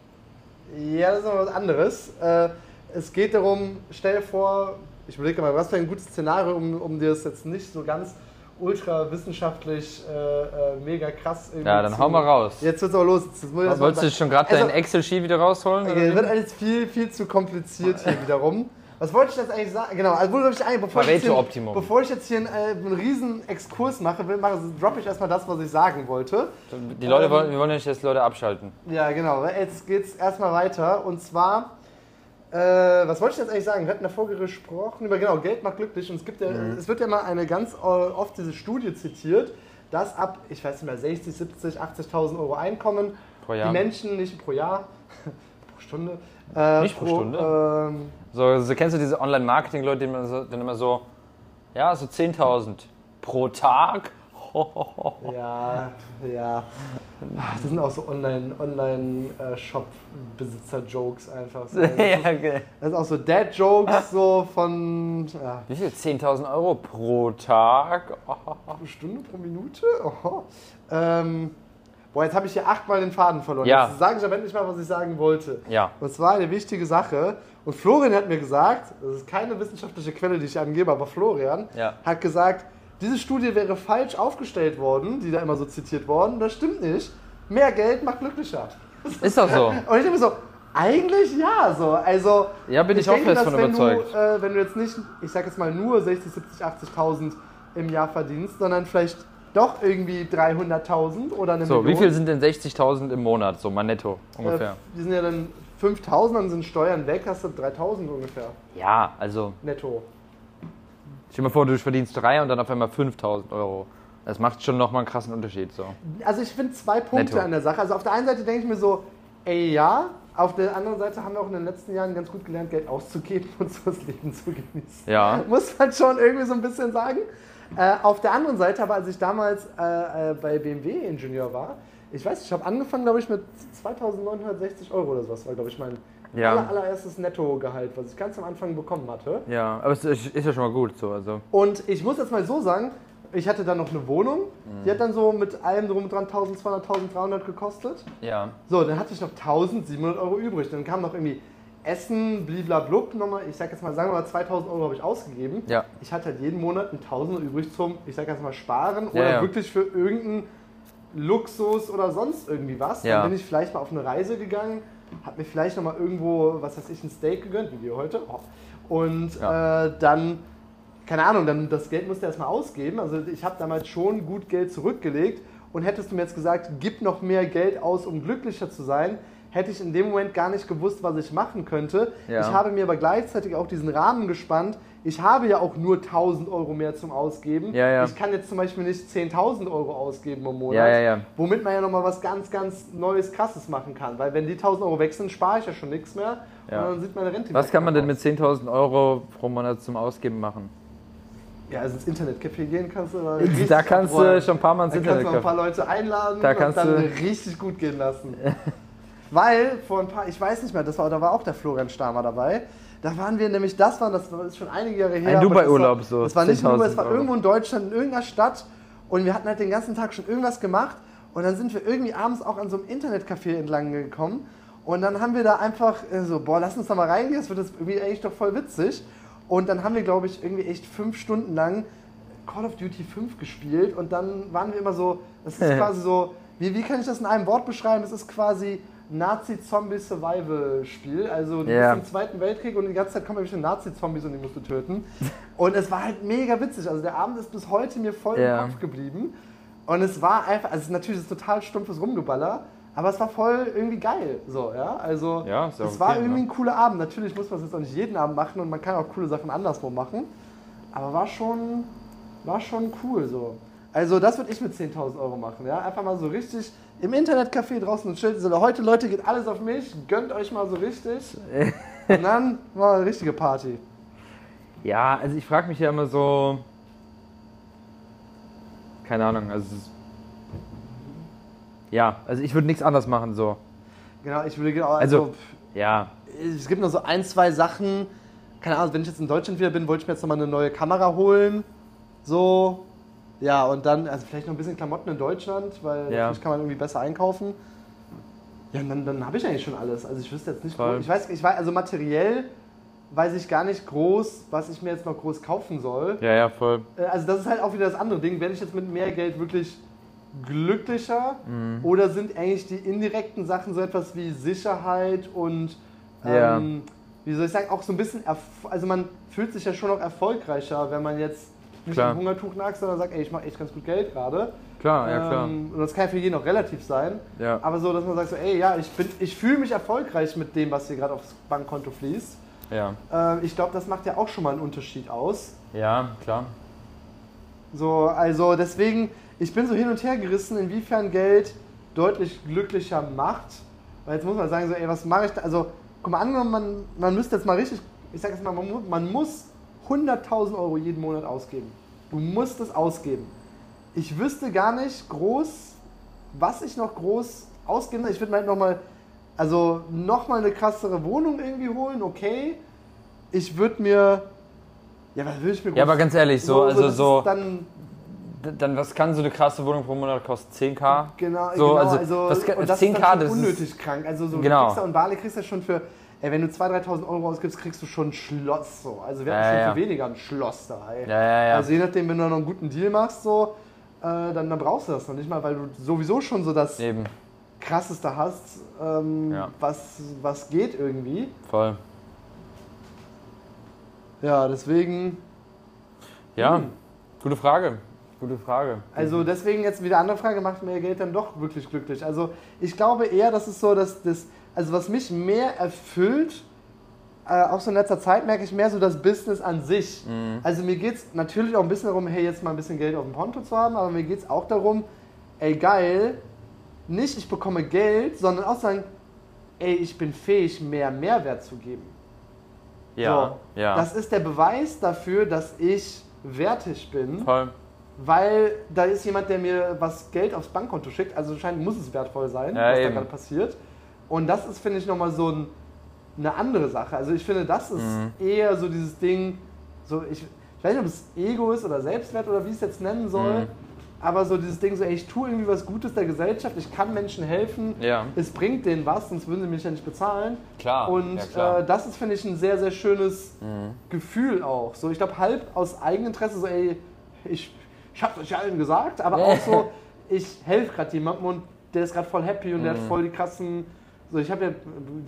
Ja, das ist noch was anderes. Äh, es geht darum, stell dir vor, ich überlege mal, was für ein gutes Szenario, um, um dir das jetzt nicht so ganz ultra wissenschaftlich äh, äh, mega krass Ja, dann zu- hau mal raus. Jetzt wird's aber los. Jetzt muss Wolltest du schon gerade Also, dein Excel-Sheet wieder rausholen? Okay, wird alles viel, viel zu kompliziert hier wiederum. Was wollte ich jetzt eigentlich sagen? Genau, also wo ich eigentlich, bevor, ich jetzt hier, bevor ich jetzt hier einen, äh, einen riesen Exkurs mache, will, mache droppe ich erstmal das, was ich sagen wollte. Die Leute Ähm, wollen, wir wollen ja nicht, dass die Leute abschalten. Ja, genau. Jetzt geht's erstmal weiter. Und zwar, äh, was wollte ich jetzt eigentlich sagen? Wir hatten davor gesprochen über, genau, Geld macht glücklich. Und es gibt ja, Mhm. es wird ja mal eine ganz äh, oft diese Studie zitiert, dass ab, ich weiß nicht mehr, 60, 70, 80.000 Euro Einkommen Pro die Menschen nicht pro Jahr, pro Stunde. Äh, Nicht pro Stunde? Ähm, So, so kennst du diese Online-Marketing-Leute, die so, dann immer so, ja, so 10.000 pro Tag? Ja, ja. Das sind auch so Online-Shop-Besitzer-Jokes einfach. So. Das, ja, okay. das ist auch so Dad-Jokes so von, ja, Wie viel? 10.000 Euro pro Tag? Pro Stunde pro Minute? Ähm, boah, jetzt habe ich hier achtmal den Faden verloren. Ja. Jetzt sage ich aber endlich mal, was ich sagen wollte. Ja. Und zwar eine wichtige Sache. Und Florian hat mir gesagt, das ist keine wissenschaftliche Quelle, die ich angebe, aber Florian Ja. hat gesagt, diese Studie wäre falsch aufgestellt worden, die da immer so zitiert worden. Das stimmt nicht. Mehr Geld macht glücklicher. Ist doch so. Und ich denke mir so, eigentlich ja, so. Also, Ja, bin ich auch denke, fest dass von wenn überzeugt. Du, äh, wenn du jetzt nicht, ich sag jetzt mal nur 60, 70, 80.000 im Jahr verdienst, sondern vielleicht doch irgendwie 300.000 oder eine So, wie Million. viel sind denn 60.000 im Monat, so mal netto ungefähr? Äh, die sind ja dann 5.000, dann sind Steuern weg, hast du 3.000 ungefähr Ja, also, netto. Stell dir mal vor, du verdienst 3 und dann auf einmal 5.000 Euro. Das macht schon nochmal einen krassen Unterschied, so. Also ich finde zwei Punkte Netto. an der Sache. Also auf der einen Seite denke ich mir so, ey ja, auf der anderen Seite haben wir auch in den letzten Jahren ganz gut gelernt, Geld auszugeben und so das Leben zu genießen. Ja. Muss man schon irgendwie so ein bisschen sagen. Äh, auf der anderen Seite, aber als ich damals äh, äh, bei BMW Ingenieur war, ich weiß, ich habe angefangen, glaube ich, mit 2960 Euro oder sowas, war, glaube ich, mein Ja. aller, allererstes Nettogehalt, was ich ganz am Anfang bekommen hatte. Ja, aber es ist ist ja schon mal gut so. Also. Und ich muss jetzt mal so sagen, ich hatte dann noch eine Wohnung, Mhm. die hat dann so mit allem drum und dran 1200, 1300 gekostet. Ja. So, dann hatte ich noch 1700 Euro übrig. Dann kam noch irgendwie Essen, bliblablub, nochmal, ich sag jetzt mal, sagen wir mal 2000 Euro habe ich ausgegeben. Ja. Ich hatte halt jeden Monat ein Tausender übrig zum, ich sag jetzt mal, sparen Ja, oder ja. wirklich für irgendeinen Luxus oder sonst irgendwie was. Ja. Dann bin ich vielleicht mal auf eine Reise gegangen, hab mir vielleicht nochmal irgendwo, was weiß ich, ein Steak gegönnt, wie wir heute. Oh. Und Ja. äh, dann, keine Ahnung, dann das Geld musste erstmal ausgeben. Also ich habe damals schon gut Geld zurückgelegt. Und hättest du mir jetzt gesagt, gib noch mehr Geld aus, um glücklicher zu sein, hätte ich in dem Moment gar nicht gewusst, was ich machen könnte. Ja. Ich habe mir aber gleichzeitig auch diesen Rahmen gespannt. Ich habe ja auch nur 1000 Euro mehr zum Ausgeben. Ja, ja. Ich kann jetzt zum Beispiel nicht 10.000 Euro ausgeben im Monat. Womit man ja nochmal was ganz, ganz Neues, Krasses machen kann. Weil wenn die 1000 Euro weg sind, spare ich ja schon nichts mehr. Und dann sieht meine Rente Was kann man denn mit 10.000 Euro pro Monat zum Ausgeben machen? Ja, also ins Internetcafé gehen kannst du Da kannst du abräumen. schon ein paar Mal ins Da kannst du ein paar Internet Leute einladen Da und kannst dann du- richtig gut gehen lassen. Weil vor ein paar, ich weiß nicht mehr, das war, da war auch der Florian Stamer dabei. Da waren wir nämlich, das war, das ist schon einige Jahre her. Ein Dubai-Urlaub so, Das war nicht nur, 10.000 es war Euro. irgendwo in Deutschland, in irgendeiner Stadt. Und wir hatten halt den ganzen Tag schon irgendwas gemacht. Und dann sind wir irgendwie abends auch an so einem Internetcafé entlang gekommen. Und dann haben wir da einfach äh, so, boah, lass uns da mal reingehen, das wird das irgendwie eigentlich doch voll witzig. Und dann haben wir, glaube ich, irgendwie echt fünf Stunden lang Call of Duty 5 gespielt und dann waren wir immer so, das ist quasi so, wie, wie kann ich das in einem Wort beschreiben? Es ist quasi Nazi-Zombie-Survival-Spiel. Also du Ja. bist im Zweiten Weltkrieg und die ganze Zeit kommen irgendwelche Nazi-Zombies und die musst du töten. Und es war halt mega witzig. Also der Abend ist bis heute mir voll Ja. im Kopf geblieben. Und es war einfach, also natürlich ist es total stumpfes Rumgeballer, aber es war voll irgendwie geil. So, ja. Also Ja, ist ja es war okay, irgendwie ne? ein cooler Abend. Natürlich muss man es jetzt auch nicht jeden Abend machen und man kann auch coole Sachen anderswo machen. Aber war schon, war schon cool so. Also das würde ich mit 10.000 Euro machen, ja. Einfach mal so richtig im Internetcafé draußen ein Schild. So, heute Leute geht alles auf mich, gönnt euch mal so richtig. Und dann war eine richtige Party. Ja, also ich frage mich ja immer so. Keine Ahnung, also. Ja, also ich würde nichts anders machen, so. Genau, ich würde genau, Also- also, Ja, es gibt noch so ein, zwei Sachen. Keine Ahnung, wenn ich jetzt in Deutschland wieder bin, wollte ich mir jetzt nochmal eine neue Kamera holen. So. Ja, und dann, also vielleicht noch ein bisschen Klamotten in Deutschland, weil Ja. vielleicht kann man irgendwie besser einkaufen. Ja, dann, dann habe ich eigentlich schon alles. Also ich wüsste jetzt nicht, Voll. ich weiß, ich weiß, also materiell weiß ich gar nicht groß, was ich mir jetzt noch groß kaufen soll. ja, ja, voll. Äh, Also das ist halt auch wieder das andere Ding. Werde ich jetzt mit mehr Geld wirklich glücklicher Mhm. oder sind eigentlich die indirekten Sachen so etwas wie Sicherheit und Ja. ähm, wie soll ich sagen, auch so ein bisschen, erf- also man fühlt sich ja schon auch erfolgreicher, wenn man jetzt nicht Klar. am Hungertuch nagt, sondern sagt, ey, ich mache echt ganz gut Geld gerade. Klar, ja, klar. Ähm, und das kann ja für jeden auch relativ sein. Ja. Aber so, dass man sagt so, ey, ja, ich, bin- ich fühle mich erfolgreich mit dem, was hier gerade aufs Bankkonto fließt. Ja, Ähm, ich glaube, das macht ja auch schon mal einen Unterschied aus. ja, klar. So, also deswegen, ich bin so hin und her gerissen, inwiefern Geld deutlich glücklicher macht. Weil jetzt muss man sagen, so, ey, was mache ich da? Also, guck mal, angenommen, man, man müsste jetzt mal richtig, ich sag jetzt mal, man, man muss 100.000 Euro jeden Monat ausgeben. Du musst es ausgeben. Ich wüsste gar nicht groß, was ich noch groß ausgeben soll. Ich würde mir halt nochmal, also nochmal eine krassere Wohnung irgendwie holen, okay. Ich würde mir, ja, was würde ich mir Ja, groß- aber ganz ehrlich, so, also so, Dann, dann was kann so eine krasse Wohnung pro Monat kosten? 10k? Genau, So, genau also, also, was kann- und das 10K, ist schon ist- unnötig krank. Also so, Genau. ja, und Bali kriegst du ja schon für, ey, wenn du 2.000, 3.000 Euro ausgibst, kriegst du schon ein Schloss so. Also wir hatten Ja, schon ja. für weniger ein Schloss da, ey. Ja. Also je nachdem, wenn du noch einen guten Deal machst, so, äh, dann, dann brauchst du das noch nicht mal, weil du sowieso schon so das Eben, Krasseste hast, ähm, was, was geht irgendwie. voll. Ja, deswegen, Ja, Hm. gute Frage. Gute Frage. Also deswegen jetzt wieder andere Frage, macht mehr Geld dann doch wirklich glücklich? Also ich glaube eher, dass es so, dass das, also was mich mehr erfüllt, äh, auch so in letzter Zeit merke ich mehr so das Business an sich. Also mir geht es natürlich auch ein bisschen darum, hey, jetzt mal ein bisschen Geld auf dem Konto zu haben, aber mir geht es auch darum, ey geil, nicht ich bekomme Geld, sondern auch sagen, ey, ich bin fähig, mehr Mehrwert zu geben. ja, So, ja. Das ist der Beweis dafür, dass ich wertig bin. voll. weil da ist jemand, der mir was Geld aufs Bankkonto schickt. Also anscheinend muss es wertvoll sein, Ja, was eben. da gerade passiert. Und das ist, finde ich, nochmal so ein, eine andere Sache. Also ich finde, das ist Mhm. eher so dieses Ding, so ich, ich weiß nicht, ob es Ego ist oder Selbstwert oder wie ich es jetzt nennen soll. Mhm. Aber so dieses Ding, so, ey, ich tue irgendwie was Gutes der Gesellschaft, ich kann Menschen helfen, Ja. es bringt denen was, sonst würden sie mich ja nicht bezahlen. Klar, Und ja, klar. Mhm. Äh, das ist, finde ich, ein sehr, sehr schönes Gefühl auch. So, ich glaube, halb aus Eigeninteresse, so, ey, ich, ich hab's euch ja allen gesagt, aber auch so, ich helfe gerade jemandem und der ist gerade voll happy und der Mhm. hat voll die krassen. So, ich habe ja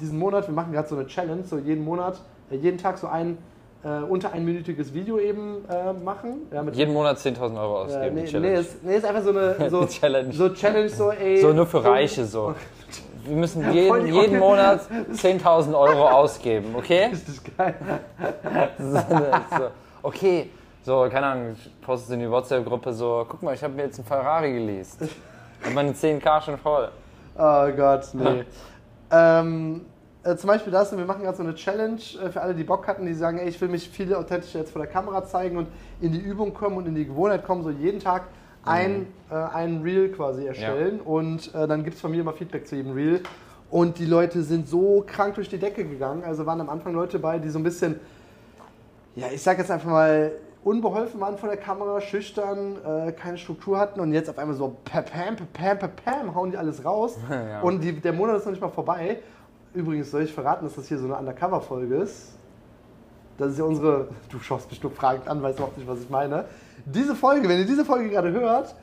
diesen Monat, wir machen gerade so eine Challenge, so jeden Monat, äh, jeden Tag so ein äh, unter einminütiges Video eben äh, machen. Ja, Jeden Monat 10.000 Euro äh, ausgeben. nee, die Challenge. nee, ist, nee, ist einfach so eine so, Challenge. so Challenge, so ey. So nur für Reiche so. Wir müssen jeden, jeden Monat 10.000 Euro ausgeben, okay? Richtig geil. So, okay, so, keine Ahnung, ich poste in die WhatsApp-Gruppe so, guck mal, ich habe mir jetzt einen Ferrari geleast. Hab meine 10k schon voll. Oh Gott, nee. Ähm, äh, zum Beispiel das, wir machen gerade so eine Challenge äh, für alle, die Bock hatten, die sagen, ey, ich will mich viel authentischer jetzt vor der Kamera zeigen und in die Übung kommen und in die Gewohnheit kommen, so jeden Tag ein, äh, ein Reel quasi erstellen und äh, dann gibt es von mir immer Feedback zu jedem Reel. Und die Leute sind so krank durch die Decke gegangen. Also waren am Anfang Leute bei, die so ein bisschen, ja, ich sag jetzt einfach mal, unbeholfen waren vor der Kamera, schüchtern, äh, keine Struktur hatten und jetzt auf einmal so pam, pam, pam, pam, pam, hauen die alles raus. Ja. Und die, der Monat ist noch nicht mal vorbei. Übrigens soll ich verraten, dass das hier so eine Undercover-Folge ist. Das ist ja unsere, du schaust bestimmt fragend an, weißt überhaupt nicht, was ich meine. Diese Folge, wenn ihr diese Folge gerade hört,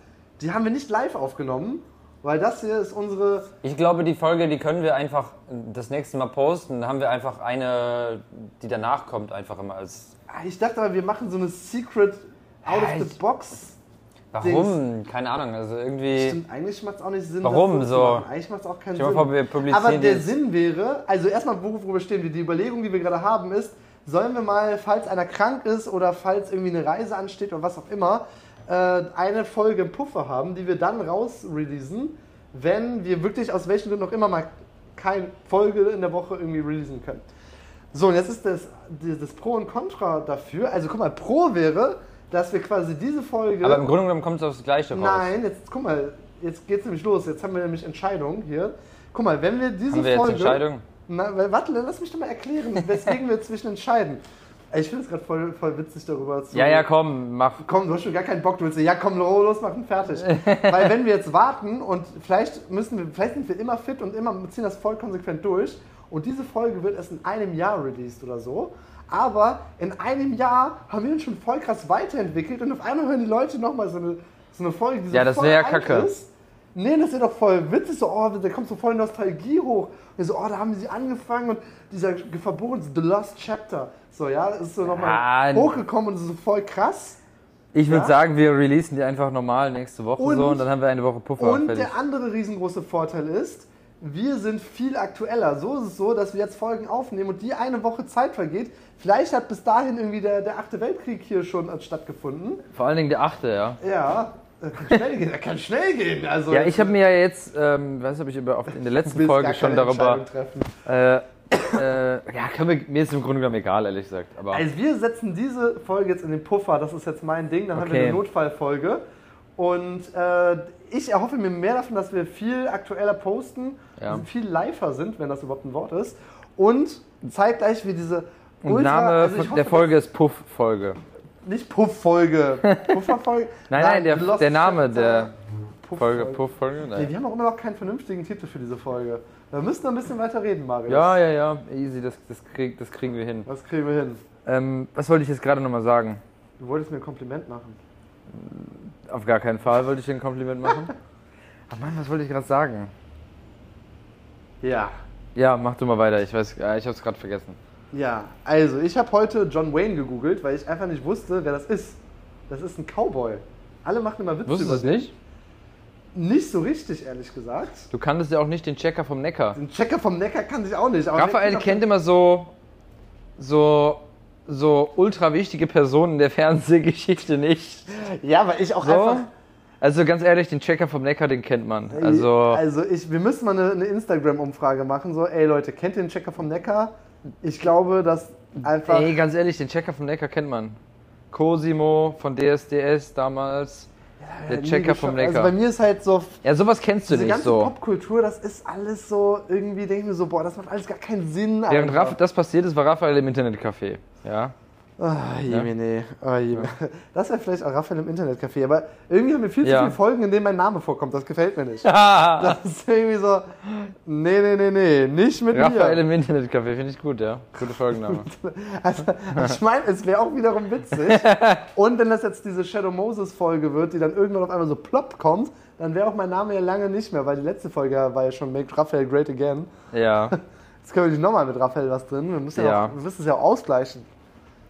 die haben wir nicht live aufgenommen, weil das hier ist unsere, Ich glaube, die Folge, die können wir einfach das nächste Mal posten. Dann haben wir einfach eine, die danach kommt, einfach immer als. Ah, ich dachte mal, wir machen so eine Secret Out of the ich- Box. Warum? Keine Ahnung. Also irgendwie. Stimmt, eigentlich macht es auch nicht Sinn. Warum so? Eigentlich macht es auch keinen Sinn. vor, wir publizieren Aber der Sinn wäre, also erstmal, worüber stehen wir? Die Überlegung, die wir gerade haben, ist, sollen wir mal, falls einer krank ist oder falls irgendwie eine Reise ansteht oder was auch immer, äh, eine Folge im Puffer haben, die wir dann rausreleasen, wenn wir wirklich aus welchen Gründen auch immer mal keine Folge in der Woche irgendwie releasen können. So, und jetzt ist das, das Pro und Contra dafür. Also guck mal, Pro wäre, dass wir quasi diese Folge. Aber im Grunde genommen kommt es aufs Gleiche raus. Nein, jetzt guck mal, jetzt geht's nämlich los. Jetzt haben wir nämlich Entscheidung hier. Guck mal, wenn wir diese Haben wir jetzt Folge. Entscheidung? Na, warte, lass mich doch mal erklären, weswegen wir zwischen entscheiden. Ich finde es gerade voll, voll witzig darüber zu. Ja, ja, komm, mach. Komm, du hast schon gar keinen Bock, du willst ja komm, los, machen, fertig. Weil wenn wir jetzt warten und vielleicht müssen wir, vielleicht sind wir immer fit und immer ziehen das voll konsequent durch und diese Folge wird erst in einem Jahr released oder so. Aber in einem Jahr haben wir uns schon voll krass weiterentwickelt und auf einmal hören die Leute nochmal so eine, so eine Folge, die so Ja, das voll wär ja kacke. ist. Nee, das wäre doch voll witzig, so, oh, da kommt so voll Nostalgie hoch. Und so, oh, da haben sie angefangen und dieser verboren, The Lost Chapter. So, ja, ist so nochmal hochgekommen und ist so voll krass. Ich würde Ja? sagen, wir releasen die einfach normal nächste Woche Und- so und dann haben wir eine Woche Puffer. Und fertig. der andere riesengroße Vorteil ist, wir sind viel aktueller. So ist es so, dass wir jetzt Folgen aufnehmen und die eine Woche Zeit vergeht. Vielleicht hat bis dahin irgendwie der, der achte Weltkrieg hier schon äh, stattgefunden. Vor allen Dingen der achte, ja. Ja, das kann schnell gehen. Das kann schnell gehen. Also, Ja, ich habe mir ja jetzt, ähm, weiß nicht, ob ich über, in der letzten Folge schon darüber. Äh, äh, ja, wir, mir ist im Grunde genommen egal, ehrlich gesagt. Aber Also wir setzen diese Folge jetzt in den Puffer, das ist jetzt mein Ding, dann haben wir Okay. eine Notfallfolge. Und äh, ich erhoffe mir mehr davon, dass wir viel aktueller posten, Ja. viel liver sind, wenn das überhaupt ein Wort ist. Und zeitgleich wie diese und Name also hoffe, der Folge ist Puff-Folge. Nicht Puff-Folge. Pufferfolge? Nein, nein, der, der Name der Puff-Folge. Folge, Puff-Folge? Nee, Nein. wir haben auch immer noch keinen vernünftigen Titel für diese Folge. Wir müssen noch ein bisschen weiter reden, Marius. Ja, ja, ja, easy, das, das, krieg, das kriegen wir hin. Das kriegen wir hin. Ähm, was wollte ich jetzt gerade nochmal sagen? Du wolltest mir ein Kompliment machen. Auf gar keinen Fall wollte ich dir ein Kompliment machen. Ach Mann, was wollte ich gerade sagen? Ja. Ja, mach du mal weiter, ich weiß, ja, ich hab's gerade vergessen. Ja, also ich habe heute John Wayne gegoogelt, weil ich einfach nicht wusste, wer das ist. Das ist ein Cowboy. Alle machen immer Witze Wusstest über du es nicht? Nicht so richtig, ehrlich gesagt. Du kanntest ja auch nicht den Checker vom Neckar. Den Checker vom Neckar kannte ich auch nicht. aber Raphael kennt immer so, so, so ultra wichtige Personen der Fernsehgeschichte nicht. Ja, weil ich auch So? einfach. Also ganz ehrlich, den Checker vom Neckar, den kennt man. Also, also ich, wir müssen mal eine, eine Instagram-Umfrage machen. So, ey Leute, kennt ihr den Checker vom Neckar? Ich glaube, dass einfach. ey, ganz ehrlich, den Checker vom Neckar kennt man. Cosimo von DSDS damals. Der nie Checker vom. Lecker. Also bei mir ist halt so, ja, sowas kennst du diese nicht ganze so. Popkultur, das ist alles so, irgendwie denke ich mir so, boah, das macht alles gar keinen Sinn. Während. Raff, das passiert ist, war Raphael im Internetcafé. Ja. Ah, Jemine. Oh, Jemine. Das wäre vielleicht auch Raphael im Internetcafé, aber irgendwie haben wir viel zu Ja. viele Folgen, in denen mein Name vorkommt. Das gefällt mir nicht. Das ist irgendwie so, nee, nee, nee, nee, nicht mit Raphael mir. im Internetcafé, finde ich gut, ja. Gute Folgenname. Also, ich meine, es wäre auch wiederum witzig. Und wenn das jetzt diese Shadow Moses Folge wird, die dann irgendwann auf einmal so plopp kommt, dann wäre auch mein Name ja lange nicht mehr, weil die letzte Folge war ja schon Make Raphael Great Again. Ja, Jetzt können wir nicht nochmal mit Raphael was drin. Wir müssen ja, Ja. Auch, wir müssen es ja auch ausgleichen.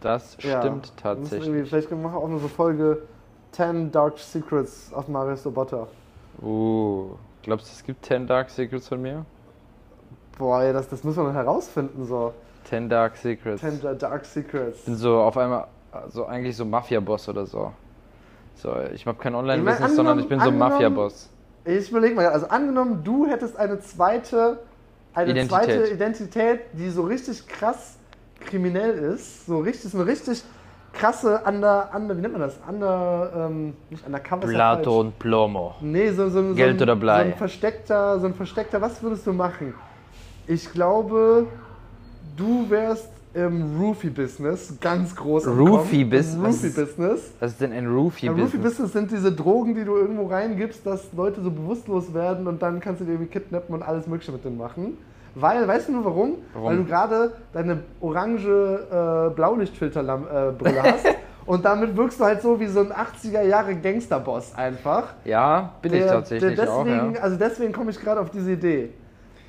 Das Ja. stimmt tatsächlich. Vielleicht machen wir auch nur so Folge 10 Dark Secrets of Marius Roboter. Uh, glaubst du, es gibt 10 Dark Secrets von mir? Boah, ey, das, das müssen wir noch herausfinden, so. 10 Dark Secrets. 10 Da- Dark Secrets. Ich bin so auf einmal, so eigentlich so Mafia-Boss oder so. So, ich habe kein Online-Business, Ich mein, sondern ich bin so Mafia-Boss. Ich überlege mal, also angenommen, du hättest eine zweite, eine Identität. zweite Identität, die so richtig krass kriminell ist, so richtig, so eine richtig krasse under, under wie nennt man das? Under, ähm, nicht undercover. falsch. und Plomo. Nee, so, so, so, Geld ein, oder Blei? so ein versteckter, so ein versteckter, was würdest du machen? Ich glaube, du wärst im Roofie-Business ganz groß. Roofie-Business? Roofie-Business. Was ist denn ein Roofie-Business? Roofie-Business sind diese Drogen, die du irgendwo reingibst, dass Leute so bewusstlos werden und dann kannst du die irgendwie kidnappen und alles Mögliche mit denen machen. Weil, weißt du nur warum? Warum? Weil du gerade deine orange äh, Blaulichtfilterbrille hast und damit wirkst du halt so wie so ein 80er Jahre Gangsterboss einfach. ja, bin ich Der- tatsächlich der deswegen, auch, ja. Also deswegen komme ich gerade auf diese Idee.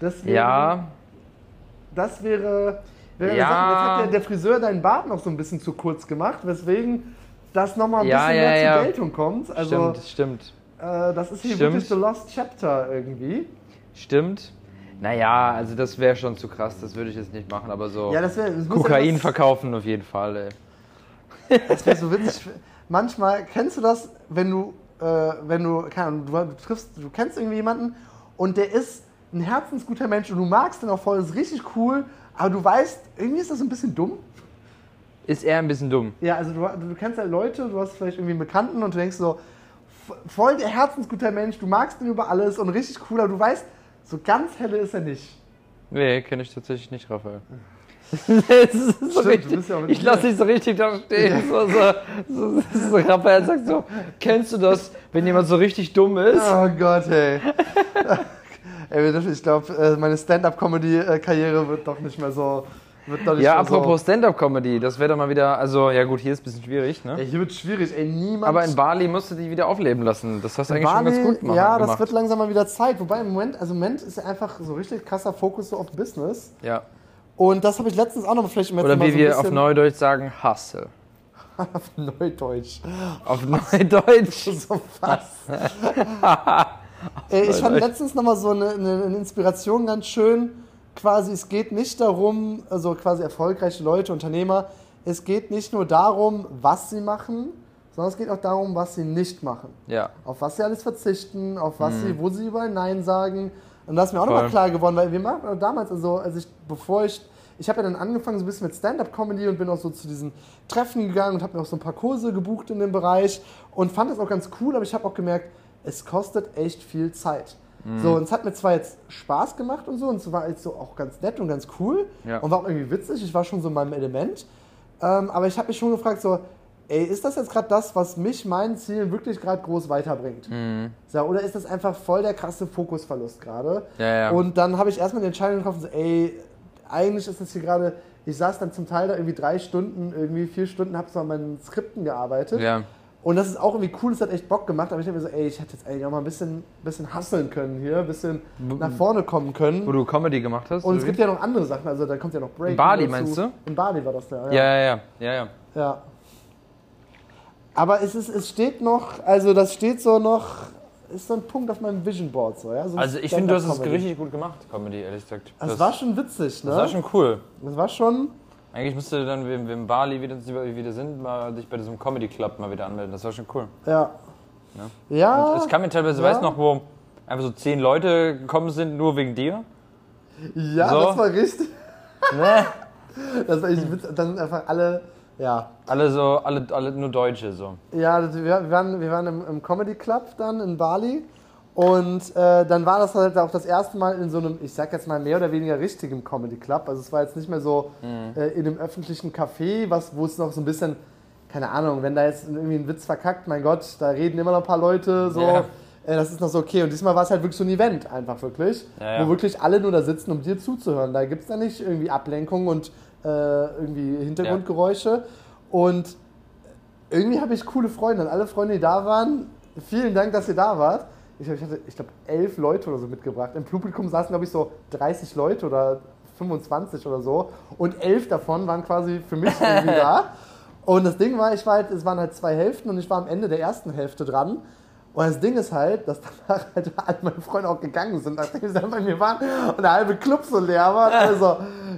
Deswegen, Ja, Das wäre. wäre Ja. Sache. Jetzt hat der, der Friseur deinen Bart noch so ein bisschen zu kurz gemacht, weswegen das nochmal ein Ja, bisschen ja, mehr ja. zur Geltung kommt. Also, stimmt, stimmt. äh, das ist hier Stimmt. wirklich The Lost Chapter irgendwie. Stimmt. Naja, also das wäre schon zu krass, das würde ich jetzt nicht machen, aber so Ja, das wäre. Kokain verkaufen auf jeden Fall, ey. Das wäre so witzig. Manchmal kennst du das, wenn du, äh, wenn du, keine Ahnung, du, du triffst, du kennst irgendwie jemanden und der ist ein herzensguter Mensch und du magst den auch voll, das ist richtig cool, aber du weißt, irgendwie ist das ein bisschen dumm. Ist eher ein bisschen dumm. Ja, also du, du kennst halt Leute, du hast vielleicht irgendwie einen Bekannten und du denkst so, voll der herzensguter Mensch, du magst ihn über alles und richtig cool, aber du weißt, so ganz helle ist er nicht. Nee, kenne ich tatsächlich nicht, Raphael. das ist so Stimmt, richtig, ja ich lasse dich so richtig da stehen. So, so, so, so, Raphael sagt so, kennst du das, wenn jemand so richtig dumm ist? Oh Gott, ey. ey ich glaube, meine Stand-Up-Comedy-Karriere wird doch nicht mehr so. Ja, apropos Stand-Up-Comedy, das wäre doch mal wieder, also ja gut, hier ist ein bisschen schwierig, ne? ey, hier wird schwierig, ey. Niemand. Aber in Bali musst du die wieder aufleben lassen. Das hast du eigentlich schon Bali, ganz gut gemacht. Ja, das wird langsam mal wieder Zeit. Wobei im Moment, also im Moment ist ja einfach so richtig krasser Fokus so auf Business. Ja. Und das habe ich letztens auch noch vielleicht im Oder wie so wir auf Neudeutsch sagen, Hustle. auf Neudeutsch. Auf Neudeutsch. So was. Ey, ich fand letztens nochmal so eine, eine, eine Inspiration ganz schön. Quasi, es geht nicht darum, also quasi erfolgreiche Leute, Unternehmer, es geht nicht nur darum, was sie machen, sondern es geht auch darum, was sie nicht machen. Ja. Auf was sie alles verzichten, auf was sie, wo sie überall Nein sagen. Und das ist mir auch nochmal klar geworden, weil wir machen damals, also als ich, bevor ich, ich habe ja dann angefangen so ein bisschen mit Stand-Up-Comedy und bin auch so zu diesen Treffen gegangen und habe mir auch so ein paar Kurse gebucht in dem Bereich und fand das auch ganz cool, aber ich habe auch gemerkt, es kostet echt viel Zeit. Mhm. So, und es hat mir zwar jetzt Spaß gemacht und so, und es war jetzt so auch ganz nett und ganz cool Ja. und war auch irgendwie witzig, ich war schon so in meinem Element, ähm, aber ich habe mich schon gefragt, so, ey, ist das jetzt gerade das, was mich meinen Zielen wirklich gerade groß weiterbringt? Mhm. So, oder ist das einfach voll der krasse Fokusverlust gerade? Ja, ja. Und dann habe ich erstmal die Entscheidung getroffen, so, ey, eigentlich ist das hier gerade, ich saß dann zum Teil da irgendwie drei Stunden, irgendwie vier Stunden, habe so an meinen Skripten gearbeitet. Ja. Und das ist auch irgendwie cool, es hat echt Bock gemacht, aber ich habe mir so, ey, ich hätte jetzt eigentlich auch mal ein bisschen, bisschen hustlen können hier, ein bisschen nach vorne kommen können. Wo du Comedy gemacht hast? Und es gibt ja noch andere Sachen, also da kommt ja noch Break. In Bali, meinst du? In Bali war das da, Ja, ja, ja. ja, ja. ja. Aber es, ist, es steht noch, also das steht so noch, ist so ein Punkt auf meinem Vision Board. So, ja? so Also ich finde, du hast es richtig gut gemacht, Comedy, ehrlich gesagt. Das, war schon witzig, ne? das war schon cool. Das war schon. Eigentlich müsste dann, wenn wir in Bali wieder, wieder sind, mal dich bei diesem Comedy Club mal wieder anmelden. Das war schon cool. Ja. Ja. Es kam mir teilweise, ja. weißt du noch, wo einfach so zehn Leute gekommen sind, nur wegen dir. ja, so. das war richtig. Ne? Das war echt witzig. Dann sind einfach alle Ja, Alle so, alle, alle nur Deutsche so. Ja, wir waren, wir waren im, im Comedy Club dann in Bali und äh, dann war das halt auch das erste Mal in so einem, ich sag jetzt mal mehr oder weniger richtigen Comedy Club. Also es war jetzt nicht mehr so äh, in einem öffentlichen Café, was, wo es noch so ein bisschen, keine Ahnung, wenn da jetzt irgendwie ein Witz verkackt, mein Gott, da reden immer noch ein paar Leute so. Ja. Äh, das ist noch so okay. Und diesmal war es halt wirklich so ein Event, einfach wirklich, Ja, ja. wo wirklich alle nur da sitzen, um dir zuzuhören. Da gibt es dann nicht irgendwie Ablenkung und äh, irgendwie Hintergrundgeräusche. Und irgendwie habe ich coole Freunde und alle Freunde, die da waren, vielen Dank, dass ihr da wart. Ich, glaub, ich hatte, ich glaube, elf Leute oder so mitgebracht. Im Publikum saßen, glaube ich, so 30 Leute oder 25 oder so. Und elf davon waren quasi für mich irgendwie da. Und das Ding war, ich war halt, es waren halt zwei Hälften und ich war am Ende der ersten Hälfte dran. Und das Ding ist halt, dass danach halt alle meine Freunde auch gegangen sind, nachdem sie dann bei mir waren und der halbe Club so leer war. Also,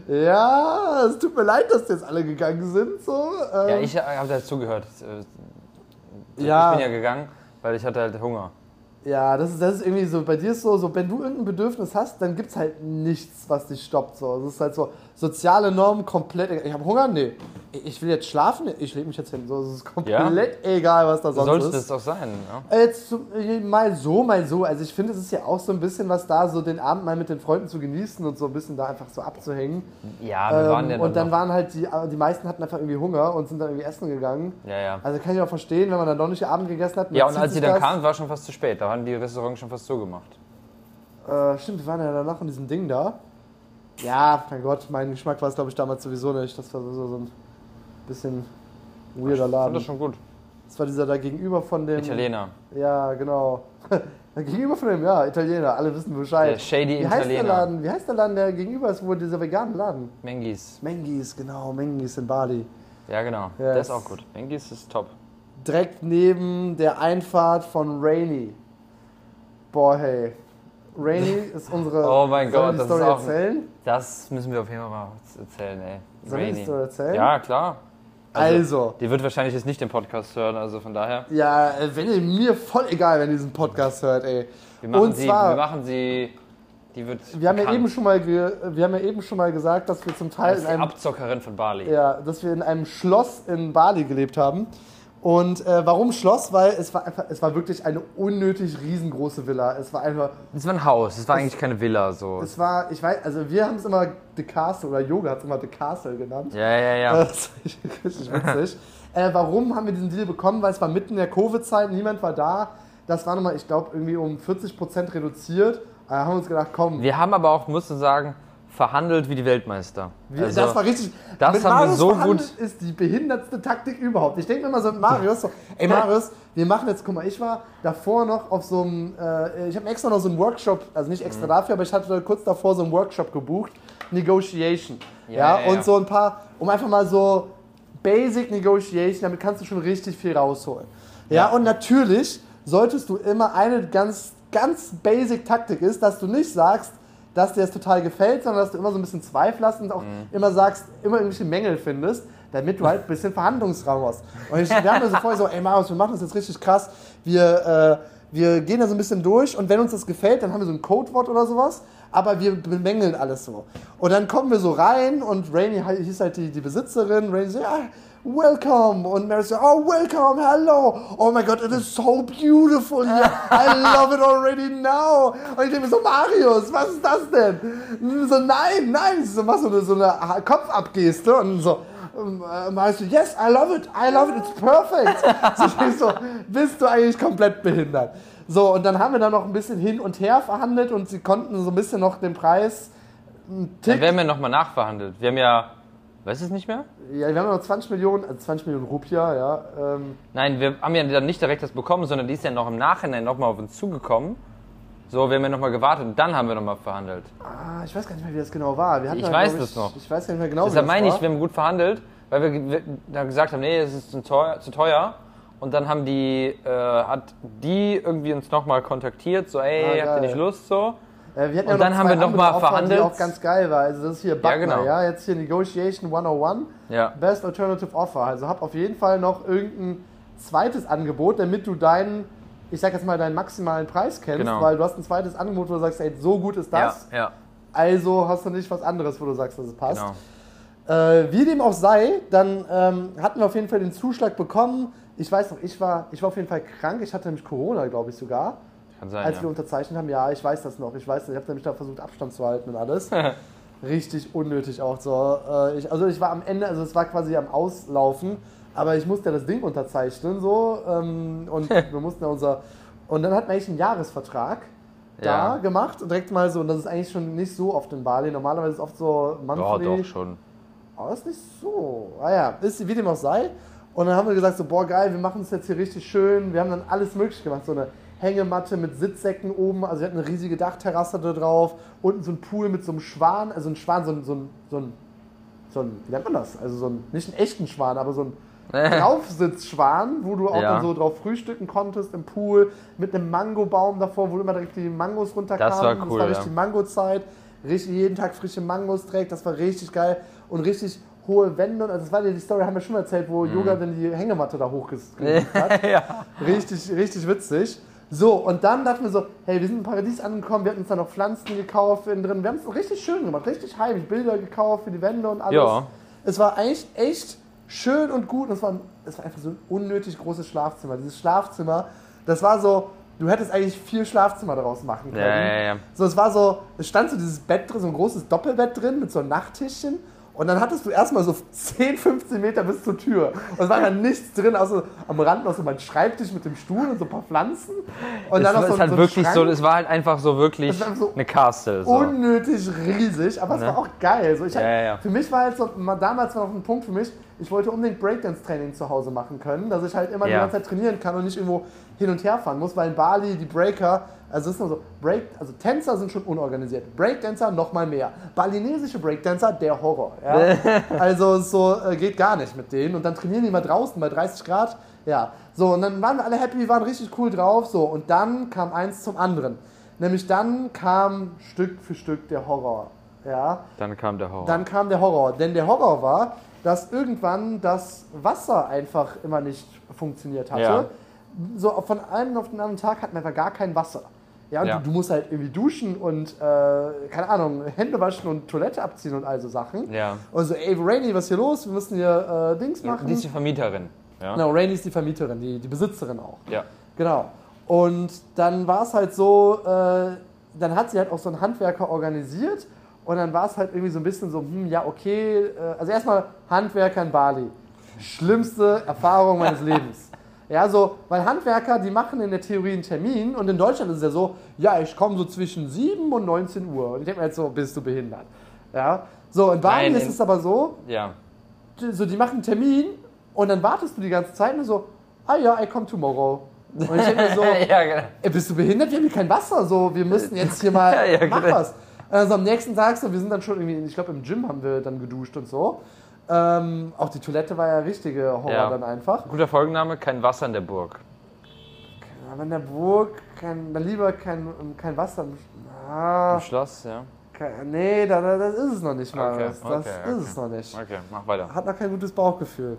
ja, es tut mir leid, dass die jetzt alle gegangen sind. So. Ja, Ähm, ich habe dazugehört. Ich Ja. bin ja gegangen, weil ich hatte halt Hunger. Ja, das ist, das ist irgendwie so, bei dir ist so, so, wenn du irgendein Bedürfnis hast, dann gibt es halt nichts, was dich stoppt. So. Das ist halt so, soziale Normen komplett, ich habe Hunger, nee. Ich will jetzt schlafen, ich lege mich jetzt hin. So, es ist komplett egal, was da sonst Sollte ist. das doch sein. Ja? Äh, Jetzt so, äh, mal so, mal so. Also ich finde, es ist ja auch so ein bisschen was da, so den Abend mal mit den Freunden zu genießen und so ein bisschen da einfach so abzuhängen. Ja, wir waren ja Ähm, und dann noch- waren halt die, die meisten hatten einfach irgendwie Hunger und sind dann irgendwie essen gegangen. Ja, ja. Also kann ich auch verstehen, wenn man dann noch nicht Abend gegessen hat. Ja, und als sie dann kamen, war schon fast zu spät. Da waren die Restaurants schon fast zugemacht. Äh, stimmt, wir waren ja danach in diesem Ding da. Ja, mein Gott, mein Geschmack war es, glaube ich, damals sowieso nicht. Das war so, so ein bisschen weirder Ich fand Laden. das schon gut. Das war dieser da gegenüber von dem. Italiener. Ja, genau. Da gegenüber von dem, ja, Italiener, alle wissen Bescheid. Der shady Wie heißt der Italiener. Laden? Wie heißt der Laden, der gegenüber ist, wo dieser vegane Laden? Mengis. Mengis, genau, Mengis in Bali. Ja, genau. Yes. Der ist auch gut. Mengis ist top. Direkt neben der Einfahrt von Rainy. Boah, hey. Rainy ist unsere. Oh mein Gott, das Story ist auch- erzählen? Das müssen wir auf jeden Fall mal erzählen, ey. Sollen wir die. Story erzählen? Ja, klar. Also. Die wird wahrscheinlich jetzt nicht den Podcast hören, also von daher. Ja, äh, wenn ihr mir voll egal, wenn ihr diesen Podcast hört, ey. Wir machen Und sie, zwar, wir machen sie. Die wird. wir haben, ja eben schon mal wir haben ja eben schon mal gesagt, dass wir zum Teil Das in ist die einem, Abzockerin von Bali. ja, dass wir in einem Schloss in Bali gelebt haben. Und äh, warum Schloss? Weil es war einfach, es war wirklich eine unnötig riesengroße Villa. Es war einfach, Das war ein Haus, das war eigentlich keine Villa so. es war, ich weiß, also wir haben es immer The Castle oder Yoga hat es immer The Castle genannt. Ja, ja, ja. Das ist richtig richtig witzig. äh, warum haben wir diesen Deal bekommen? Weil es war mitten in der Covid-Zeit, niemand war da. Das war nochmal, ich glaube, irgendwie um 40% reduziert. Da haben wir uns gedacht, komm, Wir haben aber auch, musst du sagen, verhandelt wie die Weltmeister. wir, Also, das war richtig. das mit haben wir Marius so verhandelt ist die behindertste Taktik überhaupt. Ich denke mir immer so mit Marius, so, ey Marius, wir machen jetzt, guck mal, ich war davor noch auf so einem, äh, ich habe extra noch so einen Workshop, also nicht Mhm. extra dafür, aber ich hatte kurz davor so einen Workshop gebucht, Negotiation. Ja, Ja, ja, und ja. so ein paar, um einfach mal so Basic Negotiation, damit kannst du schon richtig viel rausholen. Ja, Ja. und natürlich solltest du immer eine ganz, ganz basic Taktik ist, dass du nicht sagst, dass dir das total gefällt, sondern dass du immer so ein bisschen Zweifel hast und auch immer sagst, immer irgendwelche Mängel findest, damit du halt ein bisschen Verhandlungsraum hast. Und ich, wir haben da so vorher so, ey Marius, wir machen das jetzt richtig krass, wir, äh, wir gehen da so ein bisschen durch und wenn uns das gefällt, dann haben wir so ein Codewort oder sowas, aber wir bemängeln alles so. Und dann kommen wir so rein und Rainy hieß halt die, die Besitzerin, Rainy so, ja, welcome. Und Mary so, oh, welcome, hello. Oh my God, it is so beautiful here. I love it already now. Und ich denke mir so, Marius, was ist das denn? So, nein, nein. So, mach so eine, so eine Kopfabgeste und so, ähm, äh, Marius so, yes, I love it, I love it, it's perfect. So, ich denk so, bist du eigentlich komplett behindert? So, und dann haben wir da noch ein bisschen hin und her verhandelt und sie konnten so ein bisschen noch den Preis Dann Tick werden wir nochmal nachverhandelt. Wir haben ja. Weißt du es nicht mehr? Ja, wir haben noch 20 Millionen, also 20 Millionen Rupia, ja. Ähm, Nein, wir haben ja dann nicht direkt das bekommen, sondern die ist ja noch im Nachhinein nochmal auf uns zugekommen. So, wir haben ja nochmal gewartet und dann haben wir nochmal verhandelt. ah, ich weiß gar nicht mehr, wie das genau war. Ich weiß glaub das noch. Ich weiß gar nicht mehr genau, Deshalb wie das meine ich, war. wir haben gut verhandelt, weil wir, wir dann gesagt haben, nee, es ist zu teuer. Zu teuer. Und dann haben die, äh, hat die irgendwie uns nochmal kontaktiert, so, ey, Ah, habt ihr nicht Lust so? Äh, wir hatten Und ja dann noch haben zwei wir noch andere mal Offer, verhandelt. Die auch ganz geil war. Also das ist hier Butler, ja, genau. Jetzt hier Negotiation 101. Ja. Best Alternative Offer. Also hab auf jeden Fall noch irgendein zweites Angebot, damit du deinen, ich sag jetzt mal, deinen maximalen Preis kennst, Genau. weil du hast ein zweites Angebot, wo du sagst, ey, so gut ist das. Ja, ja, Also hast du nicht was anderes, wo du sagst, dass es passt. genau. Äh, wie dem auch sei, dann ähm, hatten wir auf jeden Fall den Zuschlag bekommen. Ich weiß noch, ich war, ich war auf jeden Fall krank. Ich hatte nämlich Corona, glaube ich sogar. Sein, als ja. wir unterzeichnet haben, ja, ich weiß das noch. Ich weiß, ich habe nämlich da versucht, Abstand zu halten und alles. Richtig unnötig auch so. Äh, ich, also ich war am Ende, also es war quasi am Auslaufen, aber ich musste ja das Ding unterzeichnen so ähm, und wir mussten ja unser und dann hatten wir eigentlich einen Jahresvertrag da Ja. gemacht und direkt mal so und das ist eigentlich schon nicht so oft in Bali. Normalerweise ist es oft so Ja, monthly. doch schon. Aber ist nicht so. Ah ja, ist wie dem auch sei. Und dann haben wir gesagt, so, boah, geil, wir machen es jetzt hier richtig schön. Wir haben dann alles möglich gemacht. So eine Hängematte mit Sitzsäcken oben. Also wir hatten eine riesige Dachterrasse da drauf. Unten so ein Pool mit so einem Schwan. Also ein Schwan, so ein, so ein, so ein, so ein wie nennt man das? Also so ein, nicht einen echten Schwan, aber so ein Draufsitzschwan, wo du auch Ja. dann so drauf frühstücken konntest im Pool. Mit einem Mangobaum davor, wo immer direkt die Mangos runterkamen. Das war cool, Das war ja. richtig Mango-Zeit. Richtig jeden Tag frische Mangos trägt. Das war richtig geil. Und richtig hohe Wände. Also das war ja die Story, haben wir schon erzählt, wo Mhm. Yoga dann die Hängematte da hochgeschrieben hat. ja. Richtig, richtig witzig. So, und dann dachten wir so, hey, wir sind im Paradies angekommen, wir hatten uns da noch Pflanzen gekauft innen drin. Wir haben es richtig schön gemacht, richtig heimlich. Bilder gekauft für die Wände und alles. Ja. Es war eigentlich echt schön und gut. Und es war, es war einfach so ein unnötig großes Schlafzimmer. Dieses Schlafzimmer, das war so, du hättest eigentlich vier Schlafzimmer daraus machen können. Ja, ja, ja. So, es war so, es stand so dieses Bett drin, so ein großes Doppelbett drin mit so einem Nachttischchen. Und dann hattest du erstmal so 10, 15 Meter bis zur Tür. Und es war dann nichts drin, außer am Rand noch so mein Schreibtisch mit dem Stuhl und so ein paar Pflanzen. Und Es dann noch war so, es halt so wirklich so, es war halt einfach so wirklich Es so eine Castle. So. unnötig riesig, aber es Ne? war auch geil. So, ich Ja, ja, ja. Für mich war halt so, mal damals war noch ein Punkt für mich, ich wollte unbedingt Breakdance-Training zu Hause machen können, dass ich halt immer die Ja. ganze Zeit trainieren kann und nicht irgendwo hin und her fahren muss, weil in Bali die Breaker, also es ist nur so, Break, also Tänzer sind schon unorganisiert, Breakdancer noch mal mehr, balinesische Breakdancer, der Horror. Ja? also so äh, geht gar nicht mit denen und dann trainieren die mal draußen bei 30 Grad, ja. So, und dann waren wir alle happy, waren richtig cool drauf, so, und dann kam eins zum anderen. Nämlich dann kam Stück für Stück der Horror. Ja, Dann kam der Horror. dann kam der Horror. Denn der Horror war, dass irgendwann das Wasser einfach immer nicht funktioniert hatte. Ja. So von einem auf den anderen Tag hatten wir einfach gar kein Wasser. Ja, und Ja. Du, du musst halt irgendwie duschen und, äh, keine Ahnung, Hände waschen und Toilette abziehen und all so Sachen. ja. Und so, ey, Rainy, was ist hier los? Wir müssen hier äh, Dings machen. Die ist die Vermieterin. Ja. Genau, Rainy ist die Vermieterin, die, die Besitzerin auch. ja. Genau. Und dann war es halt so, äh, dann hat sie halt auch so einen Handwerker organisiert und dann war es halt irgendwie so ein bisschen so, hm, ja, okay, äh, also erstmal Handwerker in Bali. Schlimmste Erfahrung meines Lebens. Ja, so, weil Handwerker, die machen in der Theorie einen Termin und in Deutschland ist es ja so, ja, ich komme so zwischen 7 und 19 Uhr. Und ich denke mir jetzt so, bist du behindert? Ja, so, in Bali Nein, ist in- es aber so, Ja. so, die machen einen Termin und dann wartest du die ganze Zeit und so, ah ja, I come tomorrow. Und ich denke mir so, ja, genau. Ey, bist du behindert? Wir haben hier kein Wasser, so, wir müssen jetzt hier mal, Ja, ja, mach genau. was. Also am nächsten Tag, so, wir sind dann schon irgendwie, ich glaube im Gym haben wir dann geduscht und so. Ähm, auch die Toilette war ja richtige Horror Ja. dann einfach. Guter Folgenname, kein Wasser in der Burg. Aber in der Burg, kein, dann lieber kein, kein Wasser. Ah, Im Schloss, ja. kein, nee, da, da, das ist es noch nicht mal. Okay, das okay, ist okay. es noch nicht. Okay, mach weiter. hat noch kein gutes Bauchgefühl.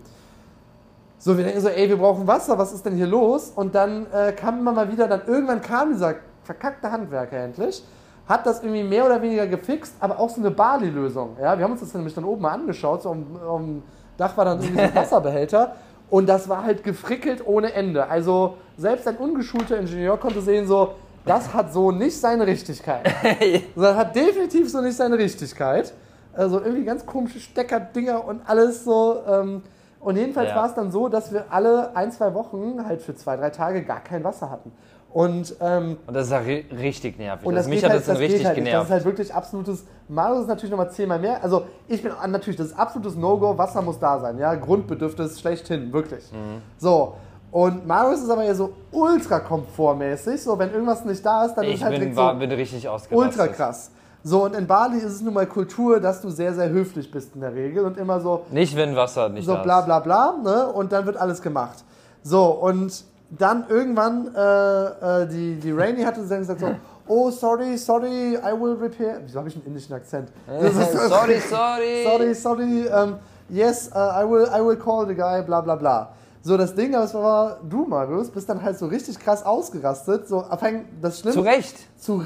So, wir denken so, ey, wir brauchen Wasser, was ist denn hier los? Und dann äh, kam immer mal wieder, dann irgendwann kam dieser verkackte Handwerker endlich, hat das irgendwie mehr oder weniger gefixt, aber auch so eine Bali-Lösung. Ja, wir haben uns das nämlich dann oben mal angeschaut, so am, am Dach war dann irgendwie so ein Wasserbehälter und das war halt gefrickelt ohne Ende. Also selbst ein ungeschulter Ingenieur konnte sehen, so, das hat so nicht seine Richtigkeit. Das hat definitiv so nicht seine Richtigkeit. Also irgendwie ganz komische Steckerdinger und alles so. Ähm, und jedenfalls Ja. war es dann so, dass wir alle ein, zwei Wochen halt für zwei, drei Tage gar kein Wasser hatten. Und, ähm, Und das ist ja ri richtig nervig. und also das mich geht hat halt, das das richtig halt nicht. Das genervt. ist halt wirklich absolutes. Marius ist natürlich nochmal zehnmal mehr. Also ich bin natürlich, das ist absolutes No-Go. Wasser muss da sein. Ja, Grundbedürfnis schlechthin, wirklich. Mhm. So. Und Marius ist aber eher so ultra komfortmäßig. So, wenn irgendwas nicht da ist, dann ist ich es halt bin, direkt war, so bin richtig ausgerastet. ultra krass. So, und in Bali ist es nun mal Kultur, dass du sehr, sehr höflich bist in der Regel und immer so, Nicht, wenn Wasser nicht so da bla ist. bla bla, ne? Und dann wird alles gemacht. So, und dann irgendwann, äh, äh, die, die Rainy hatte dann gesagt so, oh, sorry, sorry, I will repair. Wieso habe ich einen indischen Akzent? Das ist- sorry, sorry. sorry, sorry, um, yes, uh, I, will, I will call the guy, bla bla bla. So, das Ding, aber es war, du, Marius, bist dann halt so richtig krass ausgerastet. So, abhängig, das Schlimme Zu Recht. zu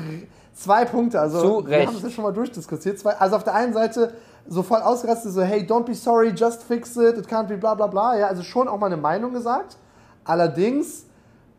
zwei Punkte. Also Zu wir Recht. haben es ja schon mal durchdiskutiert. Zwei, also auf der einen Seite so voll ausgerastet, so, hey, don't be sorry, just fix it, it can't be bla bla bla. Ja, also schon auch mal eine Meinung gesagt. Allerdings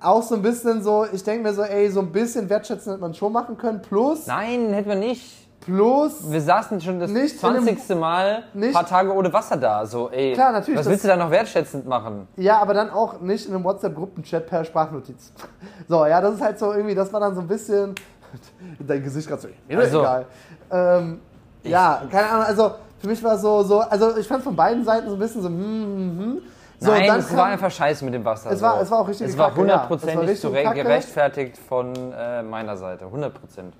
auch so ein bisschen so, ich denke mir so, ey, so ein bisschen wertschätzen hätte man schon machen können. Plus, Nein, hätten wir nicht. plus, Wir saßen schon das Nicht in einem- 20. Mal ein paar Tage ohne Wasser da. So, ey, Klar, natürlich, was willst du da noch wertschätzend machen? ja, aber dann auch nicht in einem WhatsApp-Gruppenchat per Sprachnotiz. So, ja, das ist halt so irgendwie, das war dann so ein bisschen, dein Gesicht gerade so, mir Also- egal. Ähm, ja, keine Ahnung, also für mich war so, so, also ich fand von beiden Seiten so ein bisschen so, hm, hm, hm. So, Nein, dann es kam- war einfach scheiße mit dem Wasser. Es war- es war auch richtig Es war ja. Hundertprozentig Kacke. gerechtfertigt von äh, meiner Seite. 100 Prozent.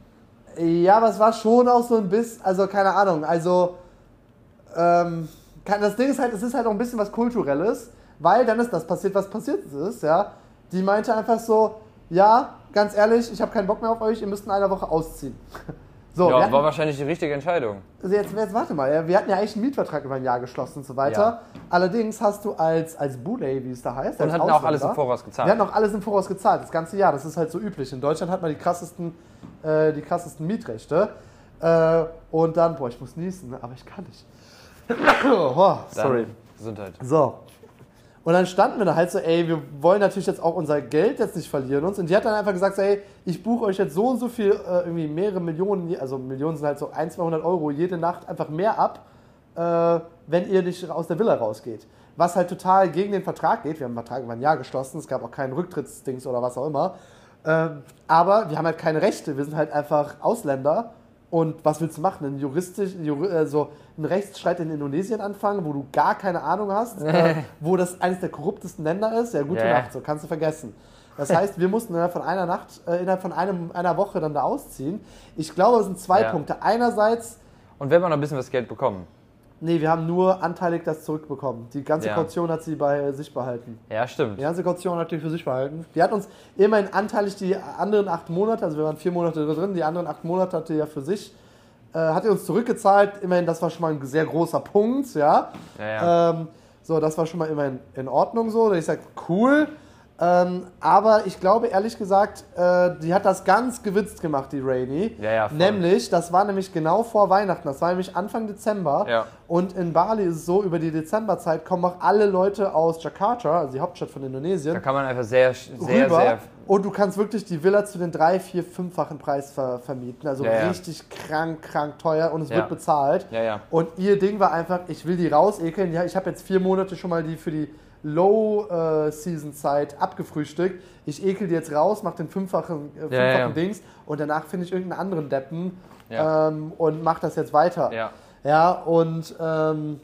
Ja, aber es war schon auch so ein bisschen, also keine Ahnung, also ähm, das Ding ist halt, es ist halt auch ein bisschen was Kulturelles, weil dann ist das passiert, was passiert ist, ja. Die meinte einfach so, ja, ganz ehrlich, ich habe keinen Bock mehr auf euch, ihr müsst in einer Woche ausziehen. So, Ja, hatten, war wahrscheinlich die richtige Entscheidung. also jetzt, jetzt warte mal, wir hatten ja eigentlich einen Mietvertrag über ein Jahr geschlossen und so weiter. Ja. Allerdings hast du als, als Boulay, wie es da heißt, Und hatten auch alles im Voraus gezahlt. Wir hatten auch alles im Voraus gezahlt, das ganze Jahr. Das ist halt so üblich. In Deutschland hat man die krassesten, äh, die krassesten Mietrechte. Äh, und dann, boah, ich muss niesen, aber ich kann nicht. oh, Dann sorry. Gesundheit. So. Und dann standen wir da halt so, ey, wir wollen natürlich jetzt auch unser Geld jetzt nicht verlieren uns. Und die hat dann einfach gesagt, so, ey, ich buche euch jetzt so und so viel, äh, irgendwie mehrere Millionen, also Millionen sind halt so 1, 200 Euro jede Nacht einfach mehr ab, äh, wenn ihr nicht aus der Villa rausgeht. Was halt total gegen den Vertrag geht. Wir haben den Vertrag über ein Jahr geschlossen, es gab auch keinen Rücktrittsdings oder was auch immer. Ähm, aber wir haben halt keine Rechte, wir sind halt einfach Ausländer. Und was willst du machen? Einen juristisch, juri, äh, so einen Rechtsstreit in Indonesien anfangen, wo du gar keine Ahnung hast, äh, wo das eines der korruptesten Länder ist? Ja, gute Ja. Nacht, so kannst du vergessen. Das heißt, wir mussten innerhalb von einer Nacht, äh, innerhalb von einem, einer Woche dann da ausziehen. Ich glaube, es sind zwei Ja. Punkte. Einerseits, Und wir haben auch noch ein bisschen was Geld bekommen. Nee, wir haben nur anteilig das zurückbekommen. Die ganze Ja. Kaution hat sie bei sich behalten. Ja, stimmt. Die ganze Kaution hat die für sich behalten. Die hat uns immerhin anteilig die anderen acht Monate, also wir waren vier Monate drin, die anderen acht Monate hat die ja für sich, äh, hat die uns zurückgezahlt. Immerhin, das war schon mal ein sehr großer Punkt, ja. Ja, ja. Ähm, so, das war schon mal immerhin in Ordnung so. Ich sag, cool. Ähm, aber ich glaube ehrlich gesagt, äh, die hat das ganz gewitzt gemacht, die Rainy. Ja, ja, voll. Nämlich, das war nämlich genau vor Weihnachten, das war nämlich Anfang Dezember. Ja. Und in Bali ist es so, über die Dezemberzeit kommen auch alle Leute aus Jakarta, also die Hauptstadt von Indonesien, Da kann man einfach sehr, sehr, rüber. sehr. und du kannst wirklich die Villa zu den drei, vier, fünffachen Preis ver vermieten. Also Ja, richtig krank, krank teuer und es wird bezahlt. Ja, ja. Und ihr Ding war einfach, ich will die rausekeln. Ja, ich habe jetzt vier Monate schon mal die für die Low-Season-Zeit abgefrühstückt. Ich ekel die jetzt raus, mach den fünffachen, äh, fünffachen Ja, ja. Dings und danach finde ich irgendeinen anderen Deppen Ja. ähm, und mach das jetzt weiter. Ja. Ja, und ähm,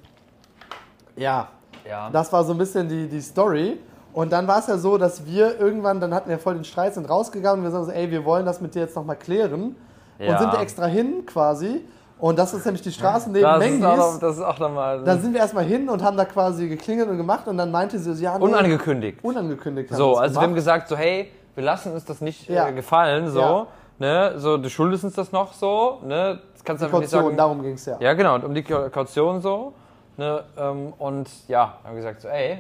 ja, Ja. das war so ein bisschen die, die Story. Und dann war es ja so, dass wir irgendwann, dann hatten wir voll den Streit, sind rausgegangen und wir sagen so, ey, wir wollen das mit dir jetzt nochmal klären. Und Ja. sind da extra hin quasi. Und das ist nämlich die Straße neben das, ist Mengis. noch- das ist auch nochmal Dann sind wir erstmal hin und haben da quasi geklingelt und gemacht und dann meinte sie ja, nee, unangekündigt. unangekündigt. So, also wir haben gemacht. gesagt, so, hey, wir lassen uns das nicht Ja. äh, gefallen, so, Ja. ne, so, du schuldest uns das noch so, ne, das kannst du einfach nicht Kaution, sagen. darum ging es ja. Ja, genau, und um die Ka- Kaution so, ne, ähm, und ja, haben gesagt, so, ey,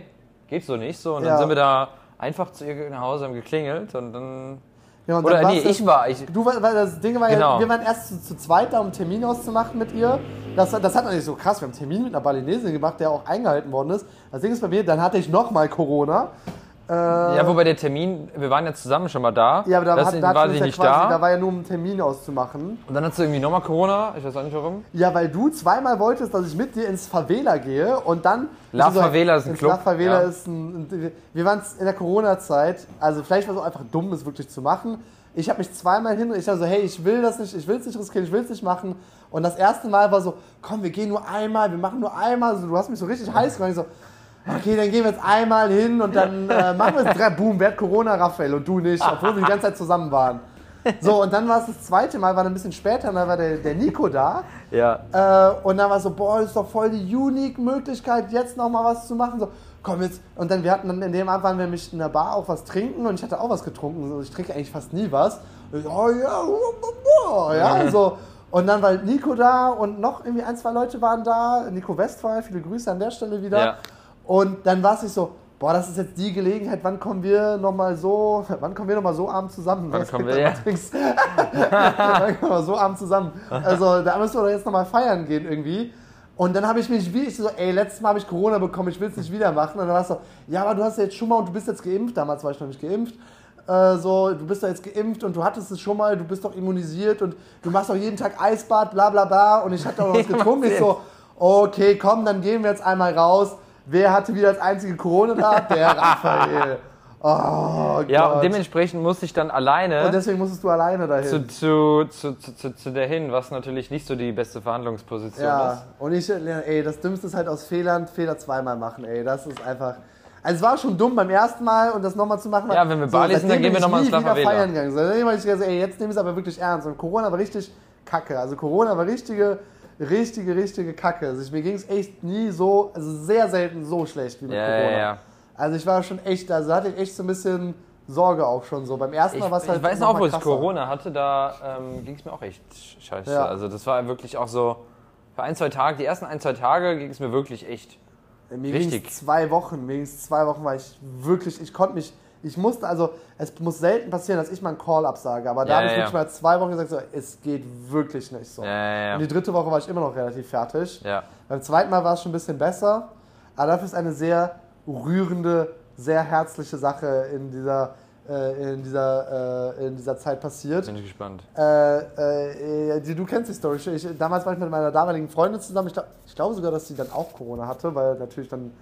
geht so nicht, so, und dann Ja. sind wir da einfach zu ihr nach Hause, haben geklingelt und dann, Ja, oder nee, das- ich war, ich, Du, weil das Ding war Genau. ja, wir waren erst zu, zu zweit da, um einen Termin auszumachen mit ihr. Das, das hat natürlich so krass, wir haben einen Termin mit einer Balinesin gemacht, der auch eingehalten worden ist. Das Ding ist bei mir, dann hatte ich nochmal Corona. Äh, ja, wobei der Termin, wir waren ja zusammen schon mal da, ja, aber da, hat, da, war sie ja nicht quasi, da, da war ja nur um einen Termin auszumachen. und dann hast du irgendwie nochmal Corona, ich weiß auch nicht warum. Ja, weil du zweimal wolltest, dass ich mit dir ins Favela gehe und dann. La so, Favela ist ein Club, La Favela ja. ist ein. Wir waren in der Corona-Zeit, also vielleicht war es auch einfach dumm, es wirklich zu machen. Ich habe mich zweimal hin, ich dachte so, hey, ich will das nicht, ich will es nicht riskieren, ich will es nicht machen. Und das erste Mal war so, komm, wir gehen nur einmal, wir machen nur einmal. Also, du hast mich so richtig heiß gemacht. Ich so, okay, dann gehen wir jetzt einmal hin und dann äh, machen wir es drei. Boom, wer hat Corona, Raphael und du nicht, obwohl wir die ganze Zeit zusammen waren. So, und dann war es das zweite Mal, war dann ein bisschen später, und da war der, der Nico da. Ja. Äh, und dann war so, boah, das ist doch voll die unique Möglichkeit, jetzt nochmal was zu machen. So, komm jetzt. Und dann, wir hatten dann in dem Abend, waren wir nämlich in der Bar auch was trinken und ich hatte auch was getrunken. So, ich trinke eigentlich fast nie was. Ich, oh ja, oh, oh, ja, so. Und dann war Nico da und noch irgendwie ein, zwei Leute waren da. Nico Westphal, viele Grüße an der Stelle wieder. Ja. Und dann war es nicht so, boah, das ist jetzt die Gelegenheit, wann kommen wir nochmal so, wann kommen wir nochmal so abends zusammen? Wann Das kommen wir, ja. wann kommen wir so abends zusammen? Also da müssen wir doch jetzt nochmal feiern gehen irgendwie. Und dann habe ich mich wie ich so, ey, letztes Mal habe ich Corona bekommen, ich will es nicht wieder machen. Und dann war es so, ja, aber du hast ja jetzt schon mal und du bist jetzt geimpft. Damals war ich noch nicht geimpft. Äh, so, du bist doch jetzt geimpft und du hattest es schon mal, du bist doch immunisiert und du machst doch jeden Tag Eisbad, bla bla bla. Und ich hatte auch noch was getrunken. Ich so, okay, komm, dann gehen wir jetzt einmal raus. Wer hatte wieder das einzige Corona da? Der Raphael. Oh Ja, Gott. und dementsprechend musste ich dann alleine Und deswegen musstest du alleine dahin. zu, zu, zu, zu, zu, zu der hin, was natürlich nicht so die beste Verhandlungsposition Ja, ist. und ich, ey, das Dümmste ist halt aus Fehlern Fehler zweimal machen, ey. Das ist einfach. Also es war schon dumm beim ersten Mal und das nochmal zu machen. Ja, wenn wir Bali sind, dann gehen wir bin noch mal ich ins Lafavela. feiern gegangen. Seitdem habe ich gesagt, ey, jetzt nehme ich es aber wirklich ernst. Und Corona war richtig kacke. Also Corona war richtige, richtige, richtige Kacke. Also ich, mir ging es echt nie so, also sehr selten so schlecht wie mit Ja, Corona. ja, ja. Also ich war schon echt, also hatte ich echt so ein bisschen Sorge auch schon so. Beim ersten Mal war es halt ich weiß noch mal wo ich. Corona hatte, da ähm, ging es mir auch echt scheiße. Ja. Also das war wirklich auch so, für ein, zwei Tage, die ersten ein, zwei Tage ging es mir wirklich echt. Mir Richtig. ging's zwei Wochen, mir ging's zwei Wochen, weil ich wirklich, ich konnte mich, ich musste, also es muss selten passieren, dass ich mal einen Call absage, aber da Ja, habe ich ja, wirklich ja. mal zwei Wochen gesagt, so, es geht wirklich nicht so. Und die dritte Woche war ich immer noch relativ fertig. Beim zweiten Mal war es schon ein bisschen besser, aber dafür ist eine sehr rührende, sehr herzliche Sache in dieser, äh, in dieser, äh, in dieser Zeit passiert. Bin ich gespannt. Äh, äh, du kennst die Story. Ich, damals war ich mit meiner damaligen Freundin zusammen. Ich, glaub, ich glaube sogar, dass sie dann auch Corona hatte, weil natürlich dann.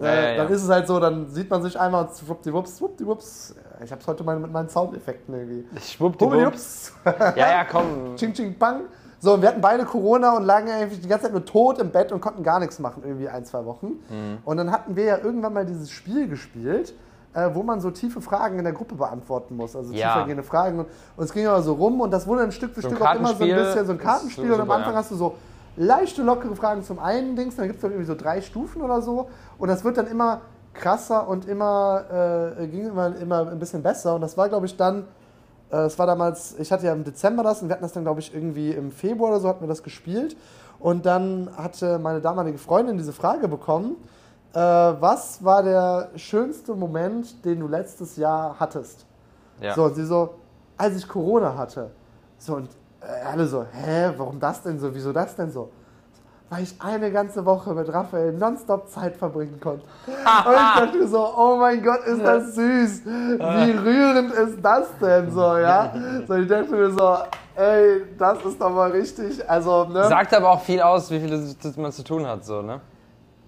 Äh, Ja, ja, ja. Dann ist es halt so, dann sieht man sich einmal und schwuppdiwupps, schwuppdiwupps. Ich hab's heute mal mit meinen Soundeffekten irgendwie. Schwuppdiwupp. Hubbediwupps. Ja, ja, komm. Ching, ching, bang. So, und wir hatten beide Corona und lagen eigentlich die ganze Zeit nur tot im Bett und konnten gar nichts machen, irgendwie ein, zwei Wochen. Mhm. Und dann hatten wir ja irgendwann mal dieses Spiel gespielt, äh, wo man so tiefe Fragen in der Gruppe beantworten muss. Also Ja. tiefergehende Fragen. Und, und es ging aber so rum und das wurde dann Stück für So Stück auch immer so ein bisschen so ein Kartenspiel. und am Anfang hast du so leichte, lockere Fragen zum einen Dings, dann gibt es irgendwie so drei Stufen oder so. Und das wird dann immer krasser und immer, äh, ging immer, immer ein bisschen besser. Und das war, glaube ich, dann äh, Es war damals, ich hatte ja im Dezember das und wir hatten das dann, glaube ich, irgendwie im Februar oder so hatten wir das gespielt. Und dann hatte meine damalige Freundin diese Frage bekommen, äh, was war der schönste Moment, den du letztes Jahr hattest? Ja. So, und sie so, als ich Corona hatte. So, und alle so, hä, warum das denn so? Wieso das denn so? Weil ich eine ganze Woche mit Raphael nonstop Zeit verbringen konnte. Und ich dachte mir so, oh mein Gott, ist das süß. Wie rührend ist das denn so, ja? So, ich dachte mir so, ey, das ist doch mal richtig. Also, ne? Sagt aber auch viel aus, wie viel man zu tun hat, so, ne?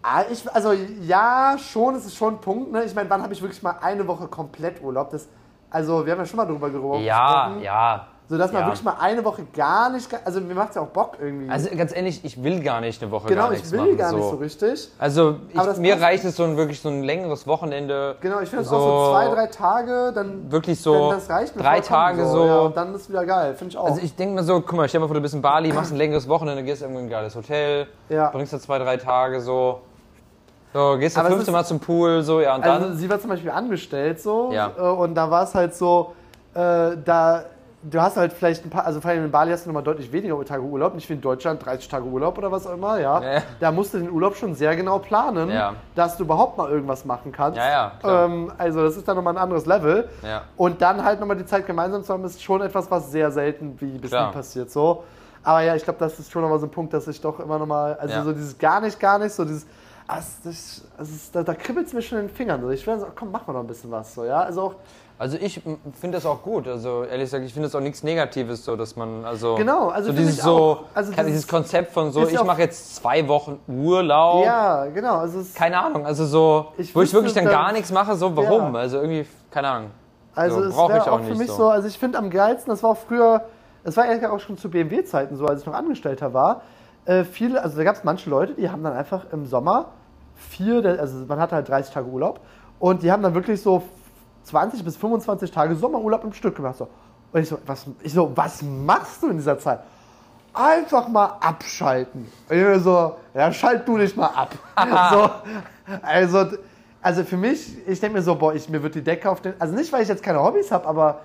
Ah, ich, also ja, schon, es ist schon ein Punkt. Ne? Ich meine, wann habe ich wirklich mal eine Woche komplett Urlaub? Das, also wir haben ja schon mal drüber gerungen. Ja, ja. So dass man ja. wirklich mal eine Woche gar nicht, also mir macht es ja auch Bock irgendwie. Also ganz ehrlich, ich will gar nicht eine Woche genau, gar ich nichts will machen. gar nicht so. richtig. Also ich, Aber das mir passt reicht es so ein, wirklich so ein längeres Wochenende. Genau, ich finde es so, auch so zwei, drei Tage, dann Wirklich so dann das reicht mir drei vollkommen Tage so. Ja, und dann ist wieder geil, finde ich auch. Also ich denke mir so, guck mal, stell mal vor, du bist in Bali, machst ein längeres Wochenende, gehst irgendwo in ein geiles Hotel, Ja. bringst da zwei, drei Tage so. So, gehst du Aber es ist- Mal zum Pool, so, ja, und dann. Also sie war zum Beispiel angestellt so Ja. äh, und da war es halt so, äh, da du hast halt vielleicht ein paar, also vor allem in Bali hast du nochmal deutlich weniger Tage Urlaub, nicht wie in Deutschland 30 Tage Urlaub oder was auch immer, ja. Ja. Da musst du den Urlaub schon sehr genau planen, Ja. dass du überhaupt mal irgendwas machen kannst. Ja. Ähm, also das ist dann nochmal ein anderes Level. Ja. Und dann halt nochmal die Zeit gemeinsam zu haben, ist schon etwas, was sehr selten wie bis nie passiert. So. Aber ja, ich glaube, das ist schon nochmal so ein Punkt, dass ich doch immer nochmal, also so dieses gar nicht, gar nicht, so dieses, ah, das, ist, da, da kribbelt es mir schon in den Fingern. So. Ich wäre so, komm, mach mal noch ein bisschen was. So, ja? Also auch, Also ich finde das auch gut. Also ehrlich gesagt, ich finde das auch nichts Negatives, so dass man also Genau, also so dieses so. Also dieses- dieses Konzept von so ich mache jetzt zwei Wochen Urlaub. ja, genau. Also, Keine Ahnung, also so Ich wo ich wirklich dann gar nichts mache, so warum? Ja. Also irgendwie keine Ahnung. also so, es brauch wäre ich auch, auch für nicht mich so. so. also ich finde am geilsten, das war auch früher, das war eigentlich auch schon zu BMW-Zeiten so, als ich noch Angestellter war. Äh, viele, also da gab es manche Leute, die haben dann einfach im Sommer vier, also man hatte halt 30 Tage Urlaub und die haben dann wirklich so 20 bis 25 Tage Sommerurlaub im Stück gemacht. So. Und ich so, was, ich so, was machst du in dieser Zeit? Einfach mal abschalten. Und ich so, ja, schalt du dich mal ab. so, also, also für mich, ich denke mir so, boah, ich, mir wird die Decke auf den. Also nicht, weil ich jetzt keine Hobbys habe, aber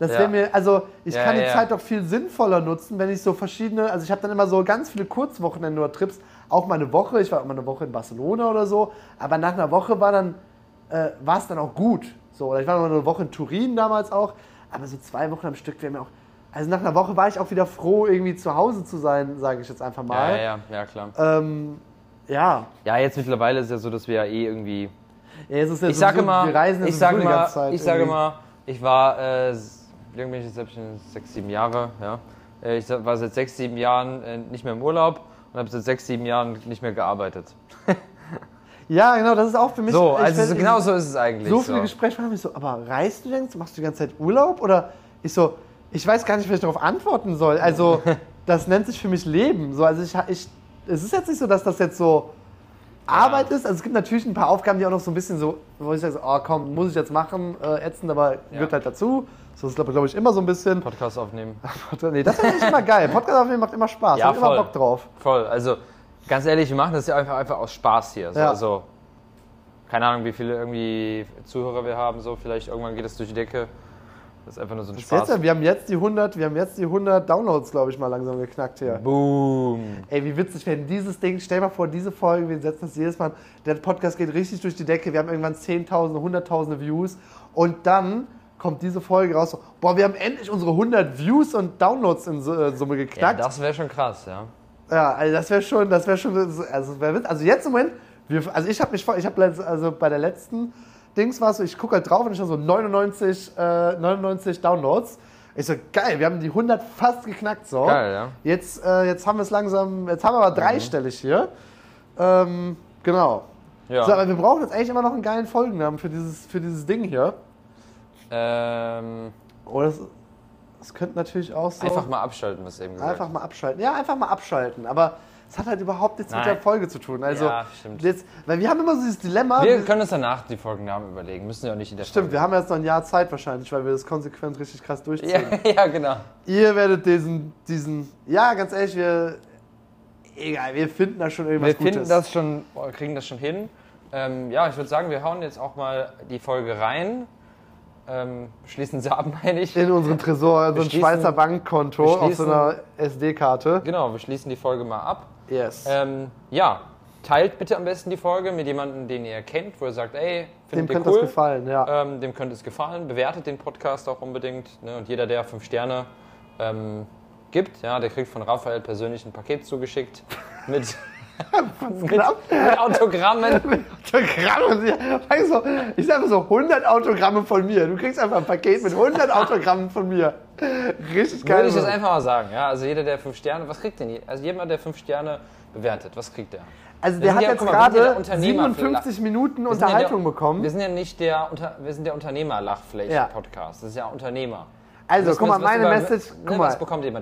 das Ja. wäre mir, also ich Ja, kann die ja. Zeit doch viel sinnvoller nutzen, wenn ich so verschiedene, also ich habe dann immer so ganz viele Kurzwochenende oder Trips, auch mal eine Woche, ich war auch mal eine Woche in Barcelona oder so, aber nach einer Woche war dann, äh, war es dann auch gut. So, oder ich war noch eine Woche in Turin damals auch, aber so zwei Wochen am Stück wäre mir auch, Also nach einer Woche war ich auch wieder froh, irgendwie zu Hause zu sein, sage ich jetzt einfach mal. ja, ja, ja, klar. Ähm, ja. Ja, jetzt mittlerweile ist ja so, dass wir ja eh irgendwie. ja jetzt ist ja Ich so- sage so, mal, wir reisen ich sage mal, ich sage irgendwie. mal, ich war äh, s- wie lange bin ich jetzt selbstständig? Sechs, sieben Jahre, ja. Äh, Ich war seit sechs, sieben Jahren äh, nicht mehr im Urlaub und habe seit sechs, sieben Jahren nicht mehr gearbeitet. Ja, genau, das ist auch für mich. So, ich also so, genau so ist es eigentlich. So viele Gespräche waren mich so, aber reist du denn? Machst du die ganze Zeit Urlaub? Oder ich so, ich weiß gar nicht, was ich darauf antworten soll. Also, das nennt sich für mich Leben. So, also ich, ich, es ist jetzt nicht so, dass das jetzt so Arbeit ist. Also es gibt natürlich ein paar Aufgaben, die auch noch so ein bisschen so, wo ich sage, so, oh komm, muss ich jetzt machen, äh, ätzend, aber Ja. gehört halt dazu. So ist glaube glaub ich immer so ein bisschen. Podcast aufnehmen. Nee, das ist eigentlich immer geil. Podcast aufnehmen macht immer Spaß. Ja, Hab immer voll. Bock drauf. Voll. Also ganz ehrlich, wir machen das ja einfach, einfach aus Spaß hier. So, Ja. Also keine Ahnung, wie viele irgendwie Zuhörer wir haben. So vielleicht irgendwann geht es durch die Decke. Das ist einfach nur so ein Bis Spaß. Jetzt, wir haben jetzt die 100, wir haben jetzt die 100 Downloads, glaube ich, mal langsam geknackt hier. Boom. Ey, wie witzig, wenn dieses Ding, stell mal vor, diese Folge, wir setzen das jedes Mal, der Podcast geht richtig durch die Decke, wir haben irgendwann 10.000, 100.000 Views und dann kommt diese Folge raus, boah, wir haben endlich unsere 100 Views und Downloads in äh, Summe geknackt. Ja, das wäre schon krass, ja. Also das wäre schon, das wäre schon, also, also jetzt im Moment, wir, also ich habe mich, vor- ich habe also bei der letzten Dings war es so, ich gucke halt drauf und ich habe so 99, äh, 99 Downloads. Ich so, geil, wir haben die 100 fast geknackt, so. Geil, ja. Jetzt, äh, jetzt haben wir es langsam, jetzt haben wir aber dreistellig hier. Ähm, genau. ja. So, aber wir brauchen jetzt eigentlich immer noch einen geilen Folgennamen für dieses, für dieses Ding hier. ähm, Oder es, es könnte natürlich auch so. einfach mal abschalten, was eben gesagt. einfach mal abschalten. Ja, einfach mal abschalten. Aber es hat halt überhaupt nichts mit Nein. der Folge zu tun. Also, Ja, stimmt. Jetzt, weil wir haben immer so dieses Dilemma. Wir können uns danach die Folgennamen überlegen. Müssen ja auch nicht in der stimmt, wir haben jetzt noch ein Jahr Zeit wahrscheinlich, weil wir das konsequent richtig krass durchziehen. Ja, ja, genau. Ihr werdet diesen, diesen, ja, ganz ehrlich, wir, egal, wir finden da schon irgendwas Wir finden Gutes. das schon, kriegen das schon hin. Ähm, ja, ich würde sagen, wir hauen jetzt auch mal die Folge rein. Ähm, schließen sie ab, meine ich. in unseren Tresor, so ein schließen- Schweizer Bankkonto auf so einer SD-Karte. Genau, wir schließen die Folge mal ab. Yes. Ähm, ja, teilt bitte am besten die Folge mit jemandem, den ihr kennt, wo ihr sagt, ey, Dem findet ihr könnte cool. das gefallen, ja. Ähm, dem könnte es gefallen. Bewertet den Podcast auch unbedingt. Ne? Und jeder, der fünf Sterne ähm, gibt, ja, der kriegt von Raphael persönlich ein Paket zugeschickt mit, mit, mit Autogrammen. Autogramme. Ich so, ich sag einfach so 100 Autogramme von mir. Du kriegst einfach ein Paket mit 100 Autogrammen von mir. Richtig geil. Würde ich Mann. einfach mal sagen. Ja? Also jeder, der fünf Sterne, was kriegt denn? je- Also jemand, der fünf Sterne bewertet, was kriegt der? Also der hat ja- jetzt mal, gerade Unternehmer- 57 Minuten sind ja Unterhaltung der, bekommen. Wir sind ja nicht der, wir sind der. Unternehmer-Lachfläche-Podcast. Das ist ja Unternehmer. Also, guck mal, meine über- Message, ne, guck mal,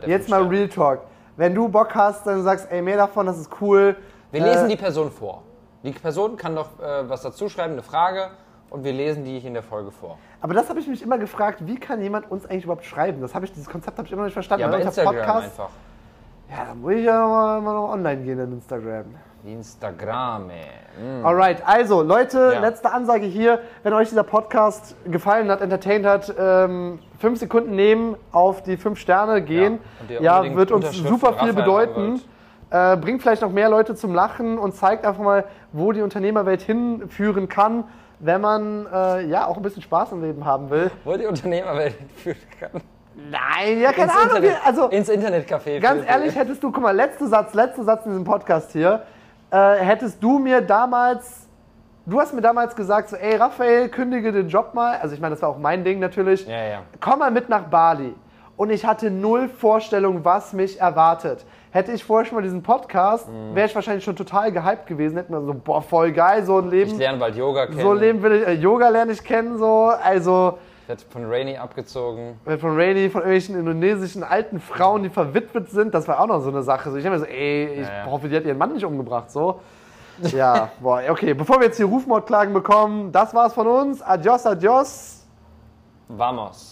jetzt mal? Real Talk. Wenn du Bock hast, dann du sagst, ey, mehr davon, das ist cool. Wir Äh, lesen die Person vor. Die Person kann doch äh, was dazu schreiben, eine Frage, und wir lesen die in der Folge vor. Aber das habe ich mich immer gefragt, wie kann jemand uns eigentlich überhaupt schreiben? Das habe ich, dieses Konzept habe ich immer nicht verstanden. Ja, bei Instagram einfach. Ja, dann muss ich ja mal, mal noch online gehen in Instagram. Instagram. Mm. Alright, also Leute, Ja. letzte Ansage hier. Wenn euch dieser Podcast gefallen hat, entertained hat, ähm, fünf Sekunden nehmen, auf die fünf Sterne gehen. und ihr Ja, unbedingt wird uns super viel Raphael bedeuten. Äh, bringt vielleicht noch mehr Leute zum Lachen und zeigt einfach mal, wo die Unternehmerwelt hinführen kann, wenn man äh, ja auch ein bisschen Spaß im Leben haben will. Wo die Unternehmerwelt führen kann. Nein, ja, keine Ins Ahnung. Internet, Also, ins Internetcafé. Ganz ehrlich, hättest du, guck mal, letzter Satz, letzter Satz in diesem Podcast hier, äh, hättest du mir damals, du hast mir damals gesagt, so, ey, Raphael, kündige den Job mal. Also ich meine, das war auch mein Ding natürlich. Ja, ja. Komm mal mit nach Bali. Und ich hatte null Vorstellung, was mich erwartet. Hätte ich vorher schon mal diesen Podcast, Mhm. wäre ich wahrscheinlich schon total gehypt gewesen. Hätte man so, boah, voll geil, so ein Ich Leben. lerne bald Yoga kennen. So ein Leben will ich, äh, Yoga lerne ich kennen, so. Also, Ich werde von Rainy abgezogen. wird von Rainy, von irgendwelchen indonesischen alten Frauen, die verwitwet sind, das war auch noch so eine Sache. So, ich denke mir so, ey, ich Ja, ja. hoffe, die hat ihren Mann nicht umgebracht, so. Ja, boah, okay, bevor wir jetzt hier Rufmordklagen bekommen, das war's von uns. Adios, adios. Vamos.